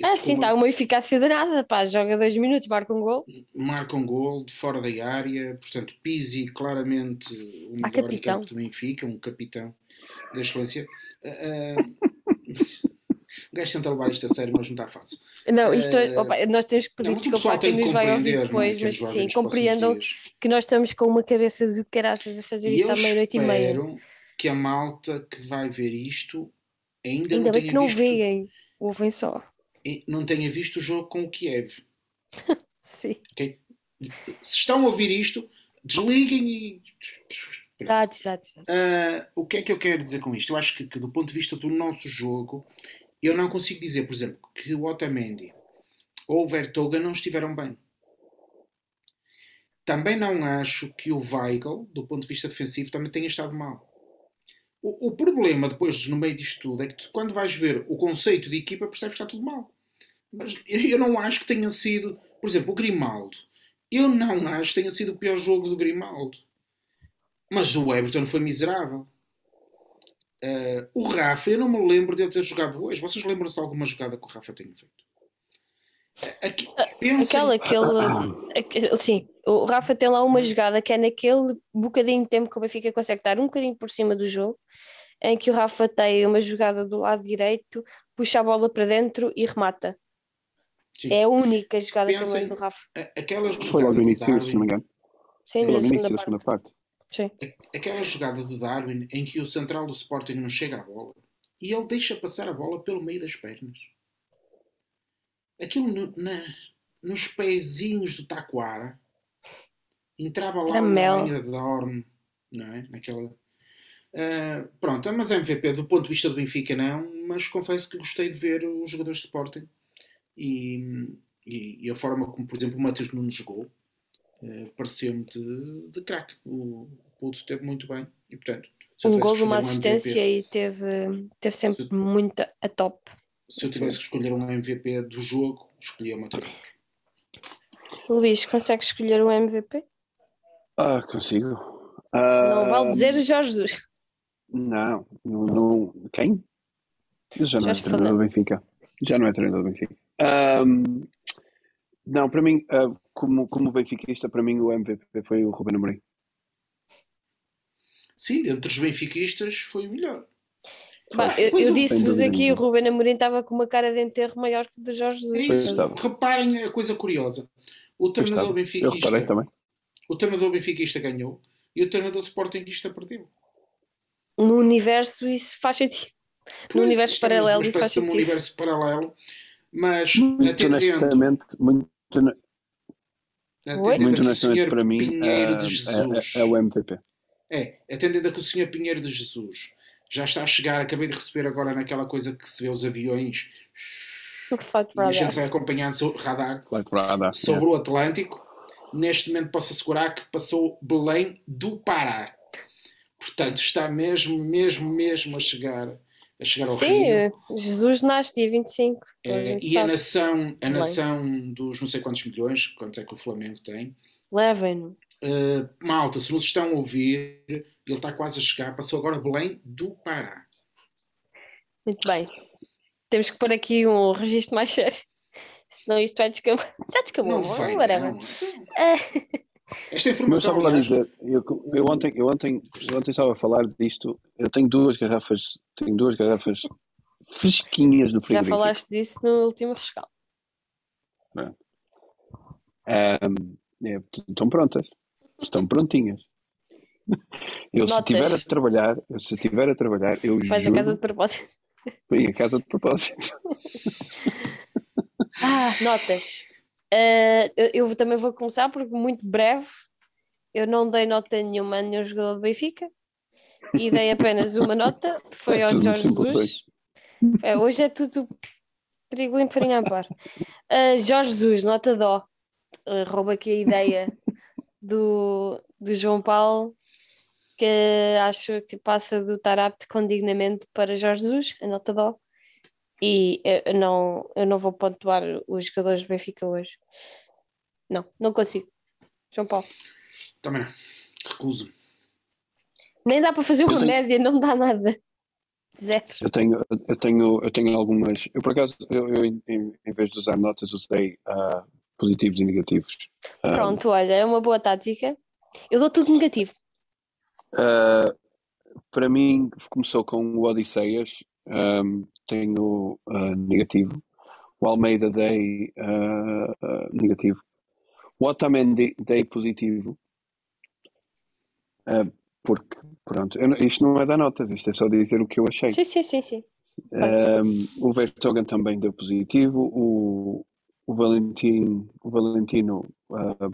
Ah, sim, está uma eficácia danada, pá, joga dois minutos, marca um gol. Marca um gol de fora da área, portanto, Pizzi, claramente o melhor capitão. do Benfica, um capitão da excelência. Uh, o gajo tenta levar isto a sério, mas não está fácil. Não, isto é, opa, nós temos que pedir não, desculpa quem nos vai ouvir depois, mas sim, compreendam que nós estamos com uma cabeça de caraças a fazer isto à meia-noite e meia. que a malta que vai ver isto ainda, ainda não bem que não visto... veem, ouvem só não tenha visto o jogo com o Kiev. Sim. Okay? Se estão a ouvir isto, desliguem e. Exato, exato. Uh, o que é que eu quero dizer com isto? Eu acho que, que, do ponto de vista do nosso jogo, eu não consigo dizer, por exemplo, que o Otamendi ou o Vertoga não estiveram bem. Também não acho que o Weigl, do ponto de vista defensivo, também tenha estado mal. O, o problema, depois, no meio disto tudo, é que tu, quando vais ver o conceito de equipa, percebes que está tudo mal. Mas eu não acho que tenha sido, por exemplo, o Grimaldo. Eu não acho que tenha sido o pior jogo do Grimaldo. Mas o Everton foi miserável. Uh, o Rafa, eu não me lembro de ele ter jogado hoje. Vocês lembram-se de alguma jogada que o Rafa tenha feito? Aqui, Aquela, aquele, aquele, sim, o Rafa tem lá uma jogada que é naquele bocadinho de tempo que o Benfica consegue estar um bocadinho por cima do jogo, em que o Rafa tem uma jogada do lado direito, puxa a bola para dentro e remata. Sim. É a única jogada Pensem, que eu lembro do Rafa. Aquelas Foi logo no início, se não me engano. Sim, Foi logo no início da segunda parte. Sim. Aquela jogada do Darwin em que o central do Sporting não chega à bola e ele deixa passar a bola pelo meio das pernas aquilo no, na, nos pezinhos do Taquara entrava lá na linha de Dorme, não é? Naquela. Uh, pronto, mas MVP do ponto de vista do Benfica não, mas confesso que gostei de ver os jogadores de Sporting e, e, e a forma como, por exemplo, o Matheus Nunes jogou uh, pareceu-me de, de craque. O Puto teve muito bem e, portanto, um gol, uma assistência MVP, e teve, teve sempre se, muito a top se eu tivesse que escolher um MVP do jogo, escolhia o Matheus Luís, consegue escolher um MVP? Ah, consigo. Não vale dizer Jorge Jesus. Não, não, não. Quem? já não é treinador do Benfica. Já não é treinador do Benfica. Um, não, para mim, uh, como, como benfiquista, para mim o MVP foi o Ruben Amorim. Sim, entre os benfiquistas foi o melhor. Bah, Pois, eu pois eu disse-vos aqui, o. Ruben Amorim estava com uma cara de enterro maior que o do Jorge É Jesus. Reparem a coisa curiosa. O treinador benfiquista, também. o treinador benfiquista ganhou e o treinador sportinguista perdeu. No universo isso faz sentido. No universo estamos paralelo isso faz de sentido. universo paralelo, mas Muito atendendo, honestamente, muito, atendendo muito o honestamente para mim, Pinheiro é, de Jesus é, é o MVP. É, atendendo a que o senhor Pinheiro de Jesus já está a chegar, acabei de receber agora naquela coisa que se vê os aviões O e a gente radar. vai acompanhando sobre radar Claro que vai dar. sobre o Atlântico. Neste momento posso assegurar que passou Belém do Pará. Portanto, está mesmo, mesmo, mesmo a chegar, a chegar ao Sim, eh, Jesus nasce dia 25. toda a É, e a sabe. nação, a nação dos não sei quantos milhões, quanto é que o Flamengo tem, Levem-no. Uh, malta, se nos estão a ouvir, ele está quase a chegar. Passou agora Belém do Pará. Muito bem. Temos que pôr aqui um registro mais sério. Senão isto vai descambar. Já descamou, Não vai, whatever. não. É. Esta Mas informação, a aliás, dizer, eu, eu ontem, eu, ontem, eu ontem estava a falar disto, eu tenho duas garrafas, tenho duas garrafas fresquinhas do Já frigorífico. falaste disso no último rescaldo. Ahm, é, estão prontas, estão prontinhas. Eu se Notas. estiver a trabalhar, eu se estiver a trabalhar, eu a juro, casa de propósito. em a casa de propósito. Ah, notas. Eh, eu, eu também vou começar porque muito breve. Eu não dei nota nenhuma a nenhum jogador do Benfica e dei apenas uma nota, foi É ao Jorge Jesus. É, hoje é tudo trigo limpo, farinha a par. Ah, Jorge Jesus, nota dó. Ah, rouba aqui a ideia do, do João Paulo, que acho que passa do estar apto com dignamente para Jorge Jesus, a nota dó. E eu não, eu não vou pontuar os jogadores do Benfica hoje. Não, não consigo. João Paulo. também não. Recuso. Nem dá para fazer uma tenho- média, não dá nada. Zero. Eu tenho, eu tenho, eu tenho algumas. Eu por acaso, eu, eu em, em vez de usar notas, usei ah, positivos e negativos. Ah, Pronto, olha, é uma boa tática. Eu dou tudo negativo. ah, para mim, começou com o Odisseias, ahm, tenho ah, negativo. O Almeida dei ah, ah, negativo. O Otamendi dei positivo. Ah, porque, pronto, eu isto não é dar notas, isto é só dizer o que eu achei. Sim, sim, sim, sim. Um, o Vertogen também deu positivo, o, o, Valentim, o Valentino uh,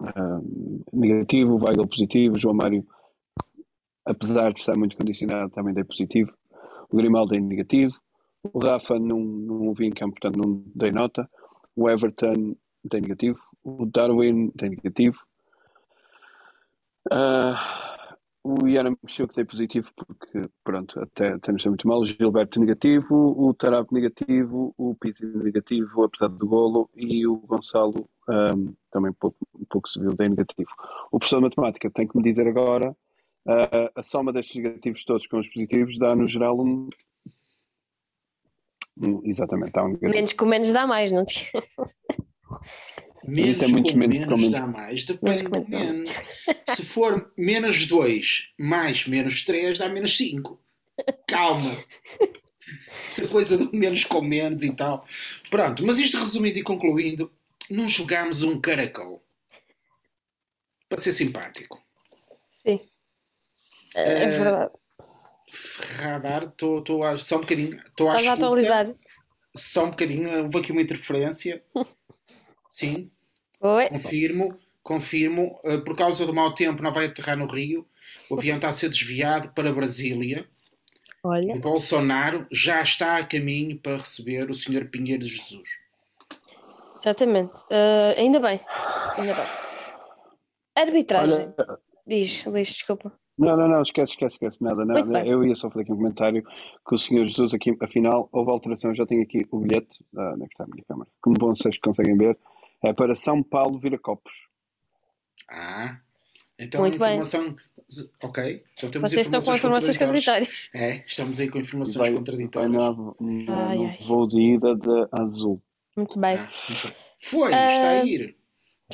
um, negativo, o Weigl positivo, o João Mário, apesar de estar muito condicionado, também deu positivo, o Grimaldo dei negativo, o Rafa não, não o vi em campo, portanto não dei nota, o Everton dei negativo, o Darwin dei negativo. Ah, o Iana Mexeu que dei positivo porque, pronto, até, até não muito mal. O Gilberto negativo, o Tarap negativo, o Pizzi negativo, apesar do golo, e o Gonçalo ahm, também pouco, um pouco se viu, dei negativo. O professor de matemática tem que me dizer agora ah, a soma destes negativos todos com os positivos dá no geral um. um- exatamente, dá um negativo. Menos com menos dá mais, não te Menos Isto é muito com menos menos, com menos. dá mais. Menos Depende menos menos. Se for menos 2 mais menos 3, dá menos 5. Calma. Essa coisa do menos com menos e tal. Pronto, mas isto resumindo e concluindo, não jogámos um caracol. Para ser simpático. Sim. É, é Eh, verdade. Radar, estou só um bocadinho. Estou a atualizar. Só um bocadinho. Houve aqui uma interferência. Sim, Oi? confirmo. Confirmo. Eh, por causa do mau tempo, não vai aterrar no Rio. O avião está a ser desviado para Brasília. E Olha. Bolsonaro já está a caminho para receber o Sr. Pinheiro de Jesus. Exatamente. Ah, ainda bem. Ainda bem. Arbitragem. Olha, Diz, Luís, desculpa. Não, não, não, esquece, esquece, esquece, nada, nada. bem. Eu ia só fazer aqui um comentário que o senhor Jesus aqui, afinal, houve alteração, já tenho aqui o bilhete, ah, onde é que está a minha câmara? Como vocês conseguem ver, é para São Paulo Viracopos. Ah, então Muito bem. informação. Ok, então temos Vocês estão com informações contraditórias. É, estamos aí com informações Vai, vai contraditórias. no, no, Ai, ai. voo de ida de azul. Muito bem. Ah, foi, está a ir.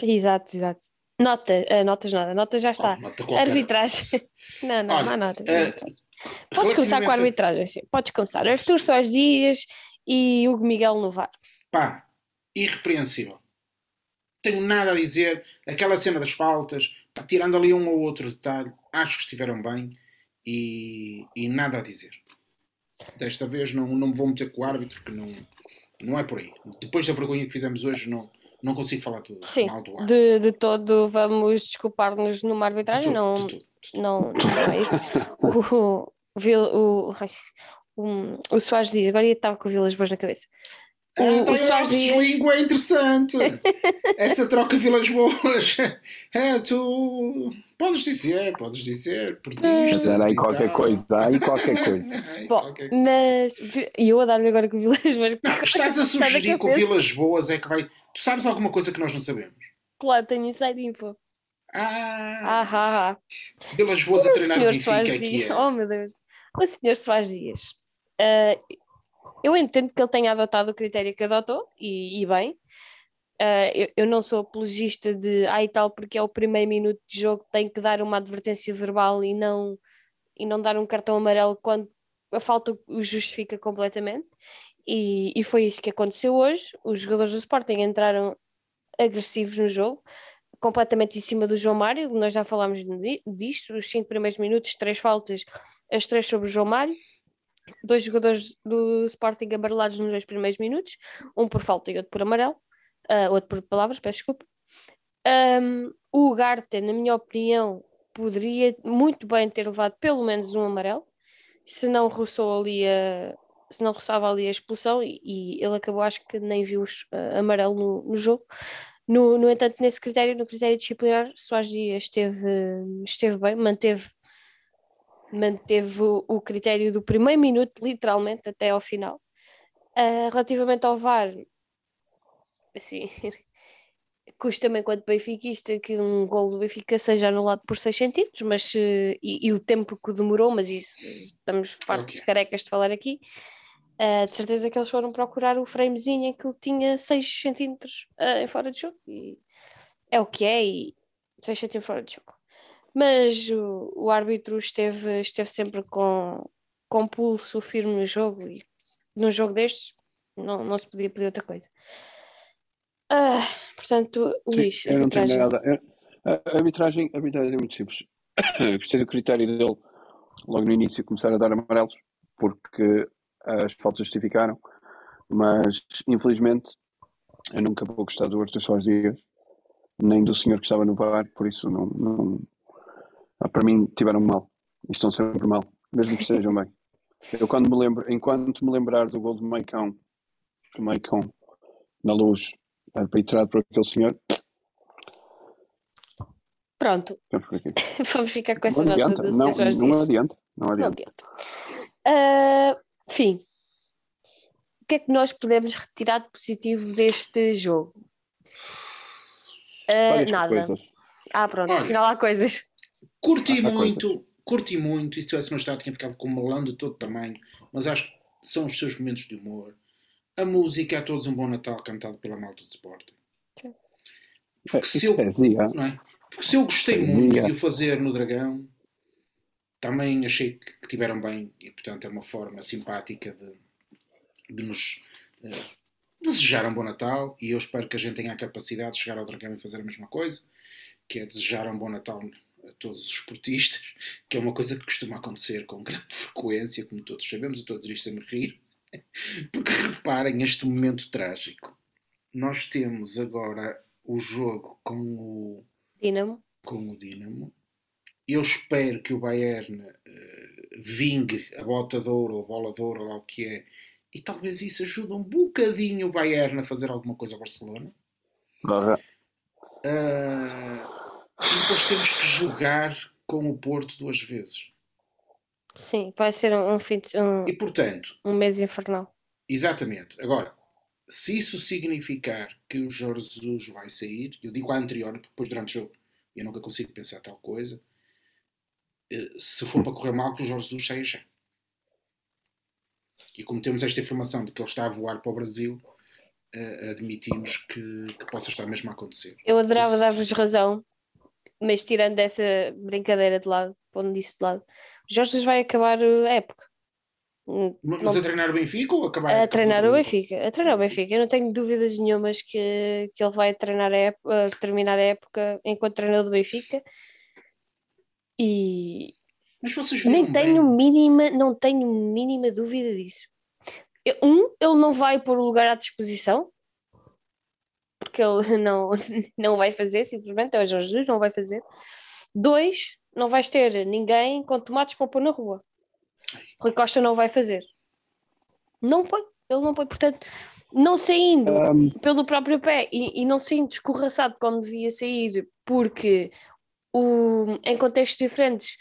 Exato, exato. Nota, ah, notas nada, notas já está. Oh, nota qualquer. Arbitragem. Não, não, Olha, não há nota. arbitragem. Podes começar com a Relativamente- arbitragem, sim. Podes começar. Arthur Soares Dias e Hugo Miguel no VAR. Pá, irrepreensível. Tenho nada a dizer. Aquela cena das faltas, pá, tirando ali um ou outro detalhe, acho que estiveram bem e, e nada a dizer. Desta vez não, não me vou meter com o árbitro, que não, não é por aí. Depois da vergonha que fizemos hoje, não, não consigo falar tudo Sim, de, de todo vamos desculpar-nos numa arbitragem, De tudo, não, de tudo, tudo. não, não é isso. O, o, o, ai, o, o Soares Dias, agora estar com o Vilas Boas na cabeça. O, Ah, o então Soares esse Dias, swing é interessante. Essa troca Vilas Boas. É, tu podes dizer, podes dizer, portistas. Mas era aí qualquer tal. coisa, aí qualquer coisa. Aí bom, qualquer coisa. mas e eu a dar-lhe agora com o Vilas Boas. Não, estás a sugerir que o. Vilas Boas é que vai. Tu sabes alguma coisa que nós não sabemos? Claro, tenho inside info. Ah, Ah, ah, ah. Vilas Boas a treinar o senhor Benfica aqui. Dias, É. oh meu Deus, o senhor Soares Dias, ah, eu entendo que ele tenha adotado o critério que adotou, e, e bem, Ah, eu, eu não sou apologista de, ah e tal, porque é o primeiro minuto de jogo, tem que dar uma advertência verbal e não, e não dar um cartão amarelo quando a falta o justifica completamente, e, e foi isso que aconteceu hoje, os jogadores do Sporting entraram agressivos no jogo, completamente em cima do João Mário, nós já falámos di- disto, os cinco primeiros minutos, três faltas, as três sobre o João Mário, dois jogadores do Sporting amarelados nos dois primeiros minutos, um por falta e outro por amarelo, ah, outro por palavras, peço desculpa. Ahm, o Ugarte, na minha opinião, poderia muito bem ter levado pelo menos um amarelo, se não roçou ali a, se não roçava ali a expulsão e, e ele acabou, acho que nem viu ah, amarelo no, no jogo. No, no entanto, nesse critério, no critério disciplinar, Soares Dias esteve, esteve bem, manteve, manteve o, o critério do primeiro minuto, literalmente, até ao final. Ah, relativamente ao VAR, assim, custa-me enquanto benfiquista que um gol do Benfica seja anulado por 6 centímetros, mas se- e, e o tempo que demorou, mas isso estamos fartos Ok. carecas de falar aqui. Ah, de certeza que eles foram procurar o framezinho em que ele tinha 6 centímetros ah, em fora de jogo e é o que é e 6 centímetros fora de jogo. Mas o, o árbitro esteve, esteve sempre com, com pulso firme no jogo e num jogo destes não, não se podia pedir outra coisa. Ah, portanto, Luís, Sim, eu não tenho nada. Eu- A a arbitragem, a arbitragem é muito simples. Eu Gostei do critério dele logo no início começar a dar amarelos, porque as faltas justificaram, mas infelizmente eu nunca vou gostar do Arthur Soares Dias, nem do senhor que estava no VAR, por isso não, não ah, para mim tiveram mal e estão sempre mal, mesmo que estejam bem. Eu quando me lembro, enquanto me lembrar do gol do Maicon, do Maicon na luz, arbitrado por aquele senhor, Pronto, aqui. vamos ficar com essa Não nota adianta, do não, Sr. Jorge não Dias. adianta, não Não adianta. adianta. Ah, enfim, o que é que nós podemos retirar de positivo deste jogo? Várias nada. coisas. Ah, pronto, Olha. afinal há coisas. Curti Há muito, curti muito. E se tivesse no estado, tinha ficado com um melão de todo tamanho. Mas acho que são os seus momentos de humor. A música, a todos um bom Natal cantado pela malta de Sporting. É, Porque se eu, é é? Porque se eu gostei Poesia. muito de o fazer no Dragão, também achei que, que tiveram bem e, portanto, é uma forma simpática de, de nos eh, desejar um bom Natal. E eu espero que a gente tenha a capacidade de chegar ao Dragão e fazer a mesma coisa, que é desejar um bom Natal a todos os esportistas, que é uma coisa que costuma acontecer com grande frequência, como todos sabemos. Eu estou a dizer isto a me rir, porque reparem este momento trágico. Nós temos agora o jogo com o Dinamo. com o Dinamo. Eu espero que o Bayern eh, vingue a bota de ouro, ou a bola de ouro, ou lá o que é, e talvez isso ajude um bocadinho o Bayern a fazer alguma coisa ao Barcelona. Ah, e depois temos que jogar com o Porto duas vezes. Sim, vai ser um, um fim de, um, E portanto, um mês infernal. exatamente. Agora, se isso significar que o Jorge Jesus vai sair, eu digo a anterior, porque depois durante o jogo eu nunca consigo pensar tal coisa. eh, Se for para correr mal, que o Jorge Jesus saia já. E como temos esta informação de que ele está a voar para o Brasil, eh, admitimos que, que possa estar mesmo a acontecer. Eu adorava dar-vos razão mas tirando essa brincadeira de lado, pondo isso de lado, o Jorge vai acabar a época. Mas Não- a treinar o Benfica ou acabar A época treinar o? Benfica, a treinar o Benfica. Eu não tenho dúvidas nenhumas que, que ele vai treinar a época, terminar a época enquanto treinador do Benfica. E Mas vocês viram nem bem. tenho mínima, não tenho mínima dúvida disso. Um, ele não vai pôr o lugar à disposição, porque ele não, não vai fazer, simplesmente, é o Jesus, não vai fazer. Dois, não vais ter ninguém com tomates para pôr na rua. Rui Costa não vai fazer. Não põe, ele não põe, portanto, não saindo Um, pelo próprio pé e, e não saindo escorraçado como devia sair, porque o, em contextos diferentes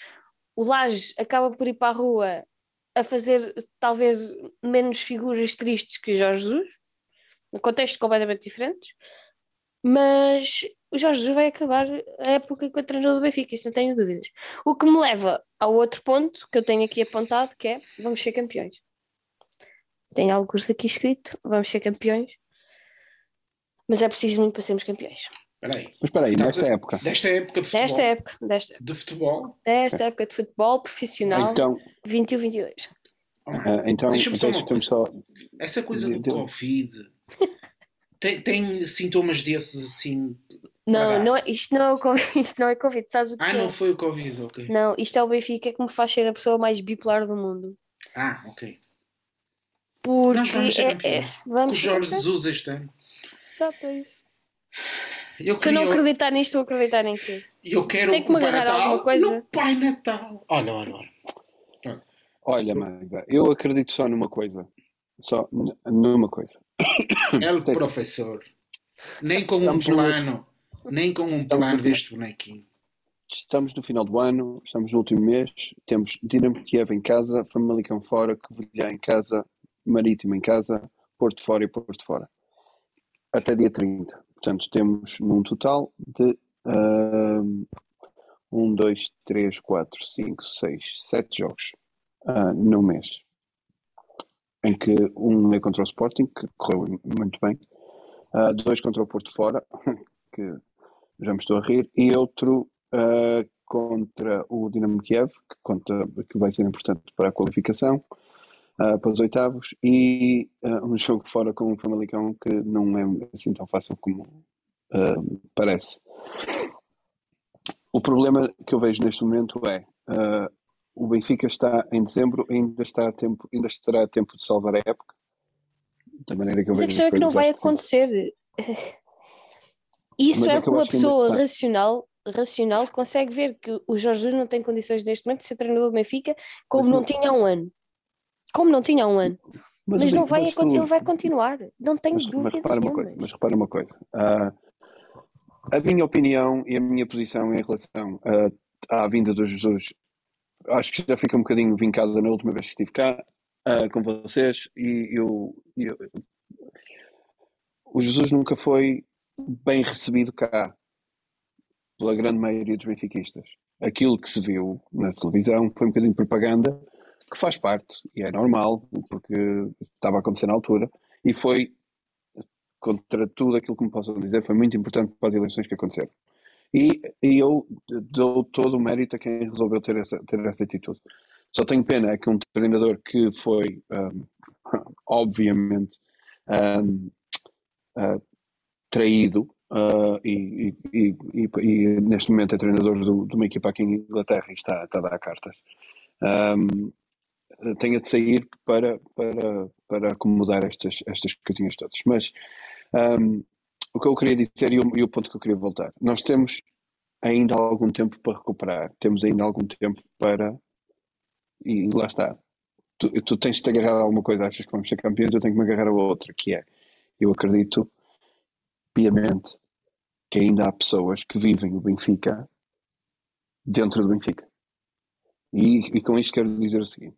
o Laje acaba por ir para a rua a fazer talvez menos figuras tristes que o Jorge Jesus, em contextos completamente diferentes, mas o Jorge Jesus vai acabar a época com o treinador do Benfica, isso não tenho dúvidas. O que me leva ao outro ponto que eu tenho aqui apontado, que é vamos ser campeões. Tenho alguns aqui escrito, vamos ser campeões, mas é preciso muito para sermos campeões. Espera aí. mas espera aí, Estás nesta a- época. Desta época de futebol. Desta época, desta, De futebol. desta época de futebol profissional, Então, 21-22. ah, então Deixa-me só uma só. Essa coisa do Covid. Tem, tem sintomas desses assim. Não, não, é- isto, não é o Covid, isto não é Covid, sabes o que Ah, é? não foi o Covid, ok. Não, isto é o Benfica que me faz ser a pessoa mais bipolar do mundo. Ah, ok. Porque Nós vamos ser é, é, Com vamos o Jorge Jesus este ano. Exato, é isso. Eu, Se eu não acreditar nisto, vou acreditar em quê? eu quero Tem que me Pai agarrar Natal alguma coisa. no Pai Natal. Olha, olha, olha. Olha, Magda, eu acredito só numa coisa. Só numa coisa. É o Tem- professor. Nem com um Estamos no- plano. Nem com um plano no- deste bonequinho. Estamos no final do ano, estamos no último mês, temos Dinamo Kiev em casa, Famalicão fora, Covilhã em casa, Marítimo em casa, Porto fora e Porto fora. Até dia 30. Portanto, temos num total de 1, 2, 3, 4, 5, 6, 7 jogos ah, no mês. Em que um é contra o Sporting, que correu muito bem, ah, dois contra o Porto fora, que já me estou a rir, e outro ah, contra o Dinamo Kiev, que, conta, que vai ser importante para a qualificação, ah, para os oitavos, e um jogo fora com o Famalicão que não é assim tão fácil como parece. O problema que eu vejo neste momento é o Benfica está em dezembro, ainda está a tempo, ainda estará a tempo de salvar a época. Da maneira que eu Mas a questão é que não vai acontecer. Isso Mas é é que uma pessoa racional, racional consegue ver que o Jorge Jesus não tem condições neste momento de ser treinador do Benfica como Mas não não- tinha há um ano. Como não tinha há um ano. Mas, o não vai mas acontecer, tu- ele vai continuar. Não tenho Mas, mas dúvidas repara uma coisa, mas repara uma coisa. Ah, a minha opinião e a minha posição em relação ah, à vinda do Jesus, acho que já fica um bocadinho vincada na última vez que estive cá ah, com vocês e eu, eu- o Jesus nunca foi bem recebido cá pela grande maioria dos benfiquistas. Aquilo que se viu na televisão foi um bocadinho de propaganda que faz parte e é normal porque estava a acontecer na altura e foi contra tudo aquilo que me possam dizer, foi muito importante para as eleições que aconteceram. E, e eu dou todo o mérito a quem resolveu ter essa, ter essa atitude. Só tenho pena é que um treinador que foi, um, obviamente, um, uh, traído uh, e, e, e, e neste momento é treinador do, de uma equipa aqui em Inglaterra e está, está a dar cartas. Um, tenha de sair para, para, para acomodar estas, estas coisinhas todas. Mas um, o que eu queria dizer e o, e o ponto que eu queria voltar, nós temos ainda algum tempo para recuperar, temos ainda algum tempo para. E lá está. Tu, tu tens de te agarrar a alguma coisa, achas que vamos ser campeões, eu tenho que me agarrar a outra, que é, eu acredito piamente que ainda há pessoas que vivem o Benfica dentro do Benfica. E, e com isto quero dizer o seguinte: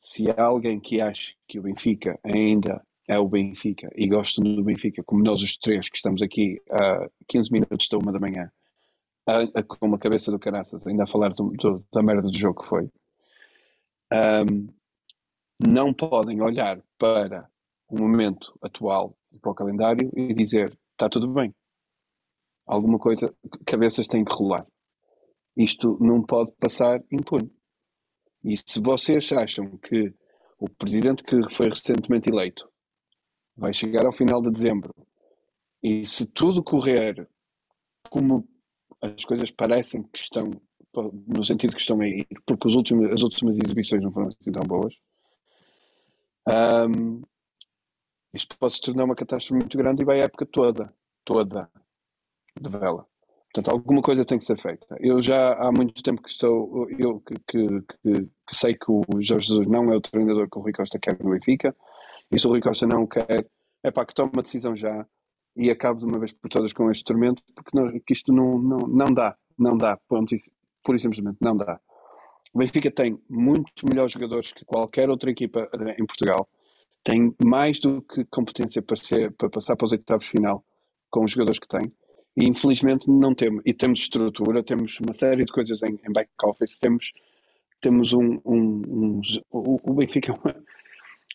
se há alguém que acha que o Benfica ainda é o Benfica e gosta do Benfica, como nós os três que estamos aqui há 15 minutos da uma da manhã, com uma cabeça do caraças, ainda a falar do, do, da merda do jogo que foi, um, não podem olhar para o momento atual, para o calendário e dizer está tudo bem. alguma coisa, cabeças têm que rolar. Isto não pode passar impune. E se vocês acham que o presidente que foi recentemente eleito vai chegar ao final de dezembro e se tudo correr como as coisas parecem que estão, no sentido que estão a ir, porque os últimos, as últimas exibições não foram assim tão boas, um, isto pode se tornar uma catástrofe muito grande e vai a época toda, toda, de vela. Portanto, alguma coisa tem que ser feita. Eu já há muito tempo que estou, eu que, que, que, que sei que o Jorge Jesus não é o treinador que o Rui Costa quer no Benfica, e se o Rui Costa não quer, é para que tome uma decisão já e acabe de uma vez por todas com este tormento, porque que isto não, não, não dá, não dá, ponto, pura e simplesmente não dá. O Benfica tem muito melhores jogadores que qualquer outra equipa eh, em Portugal, tem mais do que competência para, ser, para passar para os oitavos final com os jogadores que tem e infelizmente não temos. E temos estrutura, temos uma série de coisas em, em back office, temos, temos um. um, um o, Benfica é uma,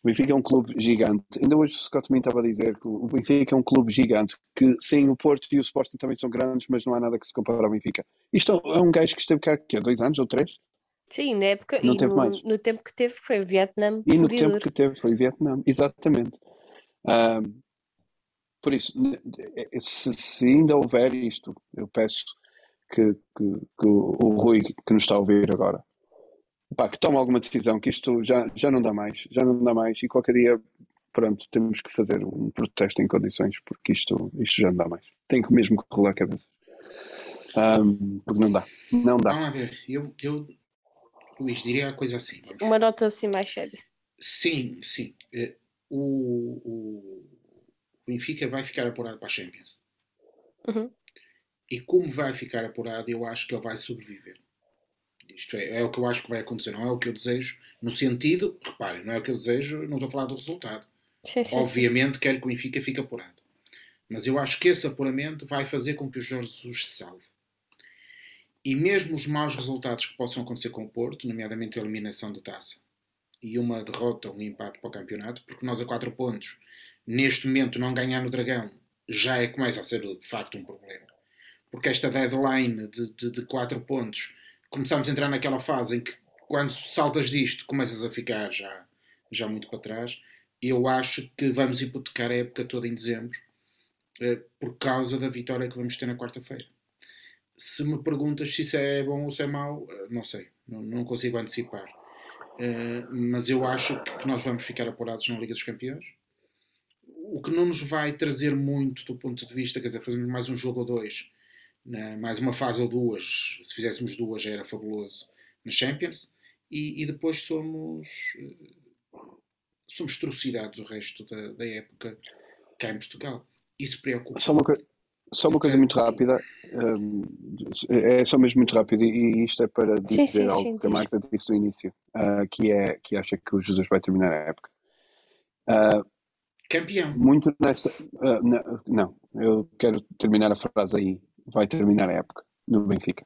o Benfica é um clube gigante. Ainda hoje o Scott também estava a dizer que o Benfica é um clube gigante, que sim, o Porto e o Sporting também são grandes, mas não há nada que se compare ao Benfica. Isto é um gajo que esteve cá há dois anos ou três? Sim, na época, não e no, mais. no tempo que teve foi o Vietnã. E no tempo que teve foi o Vietnã, exatamente. Um, por isso, se, se, ainda houver isto, eu peço que, que, que o, o Rui, que nos está a ouvir agora, pá, que tome alguma decisão, que isto já, já não dá mais, já não dá mais, e qualquer dia, pronto, temos que fazer um protesto em condições, porque isto, isto já não dá mais. Tem que mesmo que rolar a cabeça. Um, porque não dá, não dá. Vamos ver, eu, eu Luís, diria a coisa assim. Vamos. Uma nota assim mais séria. Sim, sim. Eh, o, o, Benfica vai ficar apurado para a Champions. Uhum. E como vai ficar apurado, eu acho que ele vai sobreviver. Isto é, é o que eu acho que vai acontecer, não é o que eu desejo, no sentido, reparem, não é o que eu desejo, não estou a falar do resultado. Sim, sim, Obviamente sim. quero que o Benfica fique apurado. Mas eu acho que esse apuramento vai fazer com que o Jorge Jesus se salve. E mesmo os maus resultados que possam acontecer com o Porto, nomeadamente a eliminação de taça e uma derrota um empate para o campeonato, porque nós a 4 pontos neste momento não ganhar no Dragão já é, começa a ser de facto um problema. Porque esta deadline de, de, de 4 pontos, começamos a entrar naquela fase em que quando saltas disto começas a ficar já, já muito para trás. Eu acho que vamos hipotecar a época toda em dezembro eh, por causa da vitória que vamos ter na quarta-feira. Se me perguntas se isso é bom ou se é mau, eh, não sei, não, não consigo antecipar. Uh, mas eu acho que nós vamos ficar apurados na Liga dos Campeões o que não nos vai trazer muito do ponto de vista, quer dizer, fazemos mais um jogo ou dois, né? mais uma fase ou duas, se fizéssemos duas já era fabuloso, na Champions, e, e depois somos eh, somos trucidados o resto da, da época cá em Portugal. Isso preocupa. Só uma, só uma coisa muito rápida, um, é só mesmo muito rápido, e isto é para dizer sim, sim, algo sim, que a Marta disse no início, uh, que é que acha que o Jesus vai terminar a época. Uh, Campeão. Muito nesta. Uh, não, eu quero terminar a frase aí. Vai terminar a época no Benfica.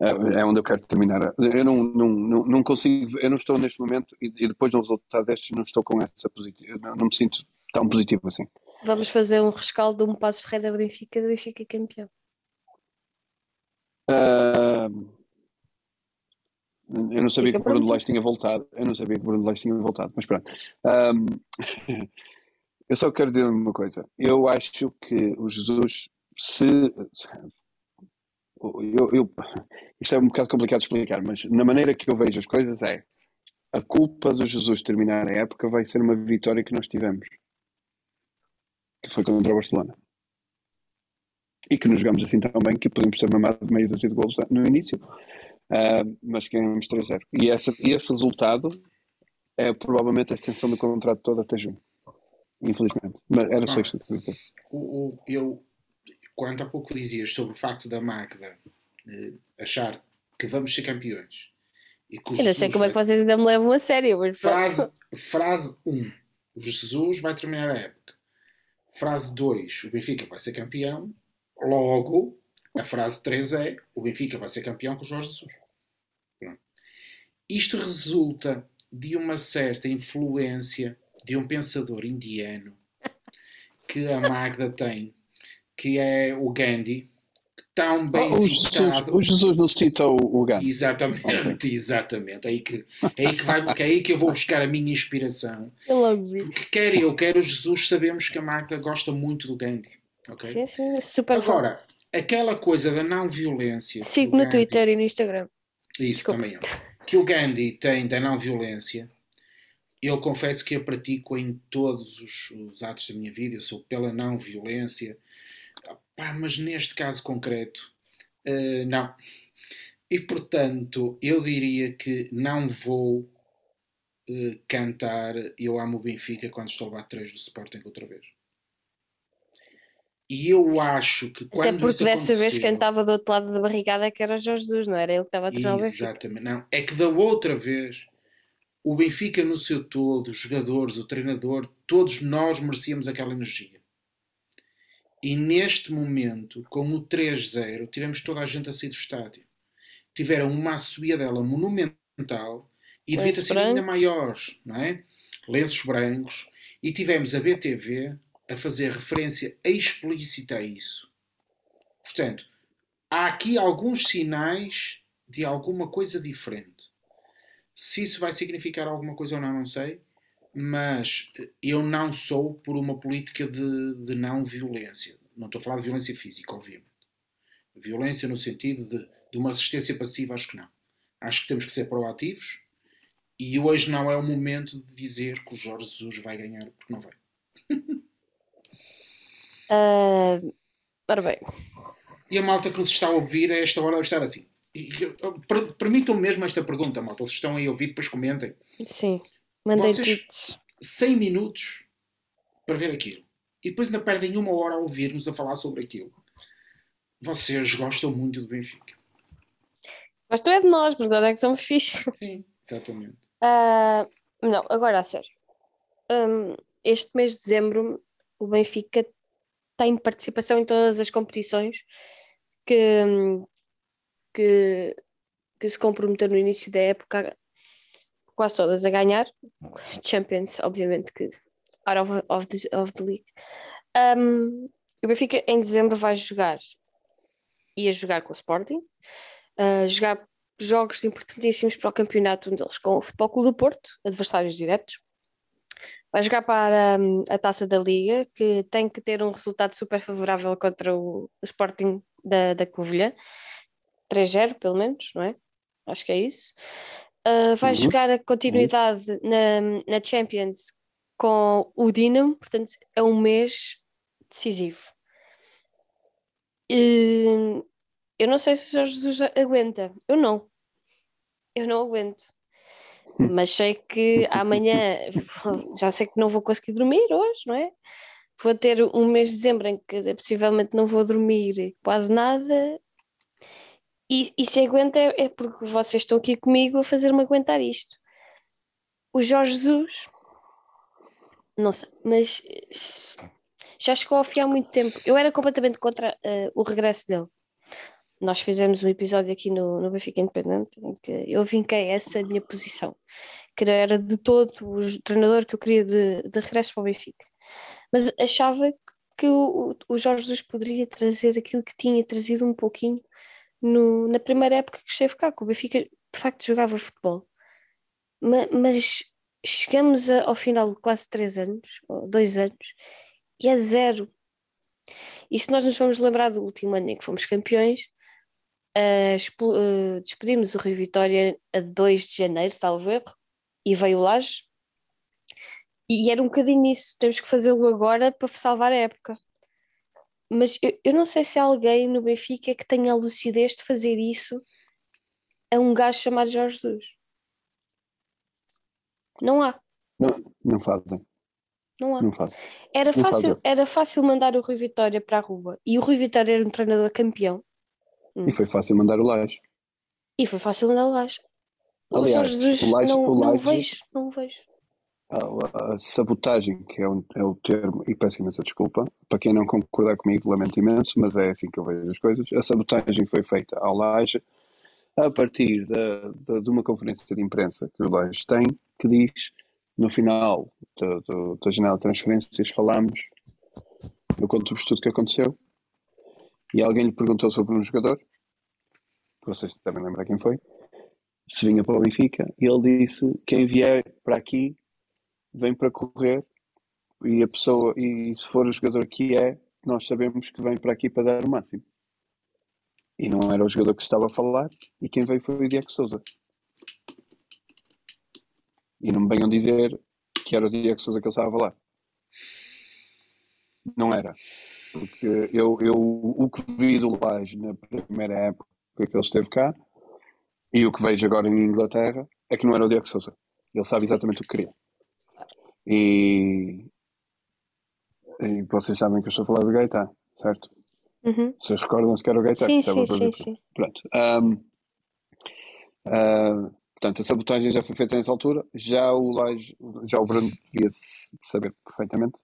Uh, é onde eu quero terminar. Eu não, não, não, não, consigo. Eu não estou neste momento e, e depois do resultado destes, não estou com essa positiva. Não, não, me sinto tão positivo assim. Vamos fazer um rescaldo de um passo Ferreira Benfica do Benfica campeão. Uh, eu não sabia Fica que o Bruno Lage tinha voltado. Eu não sabia que o Bruno Lage tinha voltado, mas pronto. Um, Eu só quero dizer uma coisa. Eu acho que o Jesus, se. Eu, eu, isto é um bocado complicado de explicar, mas na maneira que eu vejo as coisas é a culpa do Jesus terminar a época vai ser uma vitória que nós tivemos, que foi contra o Barcelona. E que nos jogamos assim tão bem que podemos ter mamado meio dúzia de golos no início, uh, mas ganhamos 3-0. E, essa, e esse resultado é provavelmente a extensão do contrato todo até junho infelizmente. Mas era só ah, isto que eu dizer. O, eu, quanto há pouco dizias sobre o facto da Magda eh, achar que vamos ser campeões. E que eu não sei como é que vocês ainda me levam a sério. Mas frase 1. Frase um, o Jesus vai terminar a época. Frase 2, o Benfica vai ser campeão. Logo, a frase 3 é o Benfica vai ser campeão com o Jorge Jesus. Pronto. Isto resulta de uma certa influência de um pensador indiano que a Magda tem, que é o Gandhi, tão bem oh, o, Jesus, o Jesus não cita o, o Gandhi. Exatamente, okay. exatamente. É aí que, é aí que, vai, é aí que eu vou buscar a minha inspiração. Eu logo vi. Porque quer eu, quer o Jesus, sabemos que a Magda gosta muito do Gandhi. Okay? Sim, sim, super Agora, bom. aquela coisa da não violência. Sigo no Gandhi, Twitter e no Instagram. Isso Desculpa. também é. Que o Gandhi tem da não violência eu confesso que a pratico em todos os, os, atos da minha vida. Eu sou pela não violência, ah, mas neste caso concreto, uh, não. E portanto, eu diria que não vou uh, cantar Eu Amo o Benfica quando estou lá atrás do Sporting outra vez. E eu acho que quando. Até porque dessa vez quem estava do outro lado da barrigada é que era Jorge Jesus, não era ele que estava a treinar o Benfica. Exatamente, não. É que da outra vez o Benfica no seu todo, os jogadores, o treinador, todos nós merecíamos aquela energia. E neste momento, com o 3-0, tivemos toda a gente a sair do estádio. Tiveram uma dela monumental e devia ter sido ainda maior, não é? Lenços brancos. E tivemos a BTV a fazer referência explícita a isso. Portanto, há aqui alguns sinais de alguma coisa diferente. Se isso vai significar alguma coisa ou não, não sei. Mas eu não sou por uma política de, de não violência. Não estou a falar de violência física, obviamente. Violência no sentido de, de uma resistência passiva, acho que não. Acho que temos que ser proativos. E hoje não é o momento de dizer que o Jorge Jesus vai ganhar, porque não vai. uh, ora bem. E a malta que nos está a ouvir a esta hora deve estar assim. Permitam mesmo esta pergunta, malta. Se estão aí a ouvir, depois comentem. Sim, mandem tweets. 100 minutos para ver aquilo. E depois ainda perdem uma hora a ouvir-nos a falar sobre aquilo. Vocês gostam muito do Benfica. Gostam é de nós, verdade é que somos fixe. Sim, exatamente. Uh, não, agora a sério. Um, este mês de dezembro o Benfica tem participação em todas as competições que, que, que se comprometeu no início da época, quase todas a ganhar. Champions, obviamente que out of, of, the, of the league. Um, o Benfica em dezembro vai jogar, ia jogar com o Sporting, uh, jogar jogos importantíssimos para o campeonato, um deles com o Futebol Clube do Porto, adversários diretos. Vai jogar para um, a taça da Liga, que tem que ter um resultado super favorável contra o, Sporting da, da Covilhã. 3-0, pelo menos, não é? Acho que é isso. Uh, vai uhum. jogar a continuidade uhum. na, na Champions com o Dinamo, portanto é um mês decisivo. E, eu não sei se o Jorge Jesus aguenta, eu não. Eu não aguento. Mas sei que amanhã já sei que não vou conseguir dormir hoje, não é? Vou ter um mês de dezembro em que possivelmente não vou dormir quase nada e, e se aguenta é, é porque vocês estão aqui comigo a fazer-me aguentar isto. O Jorge Jesus, não sei, mas já chegou ao fim há muito tempo. Eu era completamente contra uh, o regresso dele. Nós fizemos um episódio aqui no, no Benfica Independente em que eu vinquei essa minha posição, que era de todo o treinador que eu queria de, de regresso para o Benfica. Mas achava que o, o Jorge Jesus poderia trazer aquilo que tinha trazido um pouquinho no, na primeira época que esteve cá, que o Benfica de facto jogava futebol. Ma, mas chegamos a, ao final de quase três anos, ou dois anos, e é zero. E se nós nos vamos lembrar do último ano em que fomos campeões, uh, uh, despedimos o Rio Vitória a 2 de janeiro, salvo erro, e veio o Laje. E era um bocadinho isso, temos que fazê-lo agora para salvar a época mas eu, eu, não sei se há alguém no Benfica que tenha a lucidez de fazer isso a um gajo chamado Jorge Jesus. Não há. Não, não fazem. Não há. Não fazem. Era, não fácil, era fácil mandar o Rui Vitória para a rua. E o Rui Vitória era um treinador campeão. Hum. E foi fácil mandar o Laje. E foi fácil mandar o Laje. Aliás, o Jesus, o não, o não vejo, não vejo a, a sabotagem, que é, um, é, o termo, e peço imensa desculpa, para quem não concordar comigo, lamento imenso, mas é assim que eu vejo as coisas. A sabotagem foi feita ao Laje a partir da, de uma conferência de imprensa que o Laje tem, que diz, no final do, do, da janela de transferências, falámos, eu conto-vos tudo o que aconteceu, e alguém lhe perguntou sobre um jogador, vocês devem lembrar quem foi, se vinha para o Benfica, e ele disse: quem vier para aqui vem para correr, e a pessoa, e se for o jogador que é, nós sabemos que vem para aqui para dar o máximo. E não era o jogador que estava a falar, e quem veio foi o Diego Souza. E não me venham dizer que era o Diego Souza que ele estava a falar. Não era. Porque eu, eu o que vi do Laje na primeira época que ele esteve cá e o que vejo agora em Inglaterra é que não era o Diego Souza. Ele sabe exatamente o que queria. E, e vocês sabem que eu estou a falar do Gaeta, certo? Uhum. Vocês recordam-se que era o Gaeta Sim, estava sim, sim, sim. Pronto. Ahm, ah, portanto, a sabotagem já foi feita nessa altura. Já o Laje, já o Bruno devia saber perfeitamente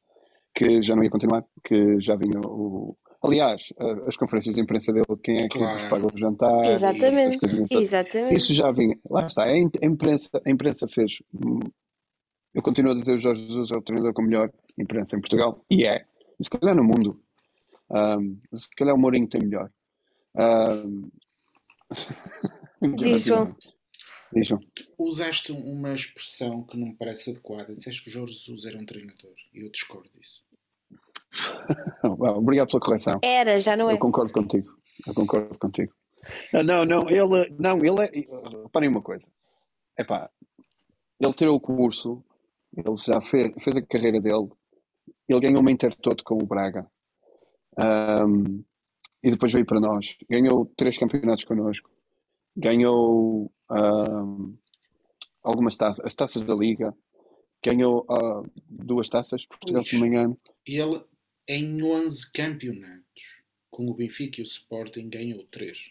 que já não ia continuar, que já vinha o. Aliás, as conferências de imprensa dele, quem é que Claro. vos paga o jantar? Exatamente, exatamente. Isso já vinha. Lá está. A imprensa, a imprensa fez. Eu continuo a dizer o Jorge Jesus é o treinador com a melhor imprensa em Portugal. E é. E se calhar no mundo. Ahm, se calhar o Mourinho tem melhor. Ahm, Diz, João. Diz, João. Usaste uma expressão que não me parece adequada. Disseste que o Jorge Jesus era um treinador. E eu discordo disso. Obrigado pela correção. Era, já não é. Eu concordo contigo. Eu concordo contigo. Ah, Não, não, ele, não, ele é. Reparem uma coisa. Epá, ele tirou o curso, ele já fez, fez a carreira dele, ele ganhou uma Intertoto com o Braga. Ahm, e depois veio para nós. Ganhou três campeonatos connosco. Ganhou ahm, algumas taças, as taças da Liga. Ganhou ah, duas taças, Portugal, se não me engano. E ele, em 11 campeonatos, com o Benfica e o Sporting, ganhou 3.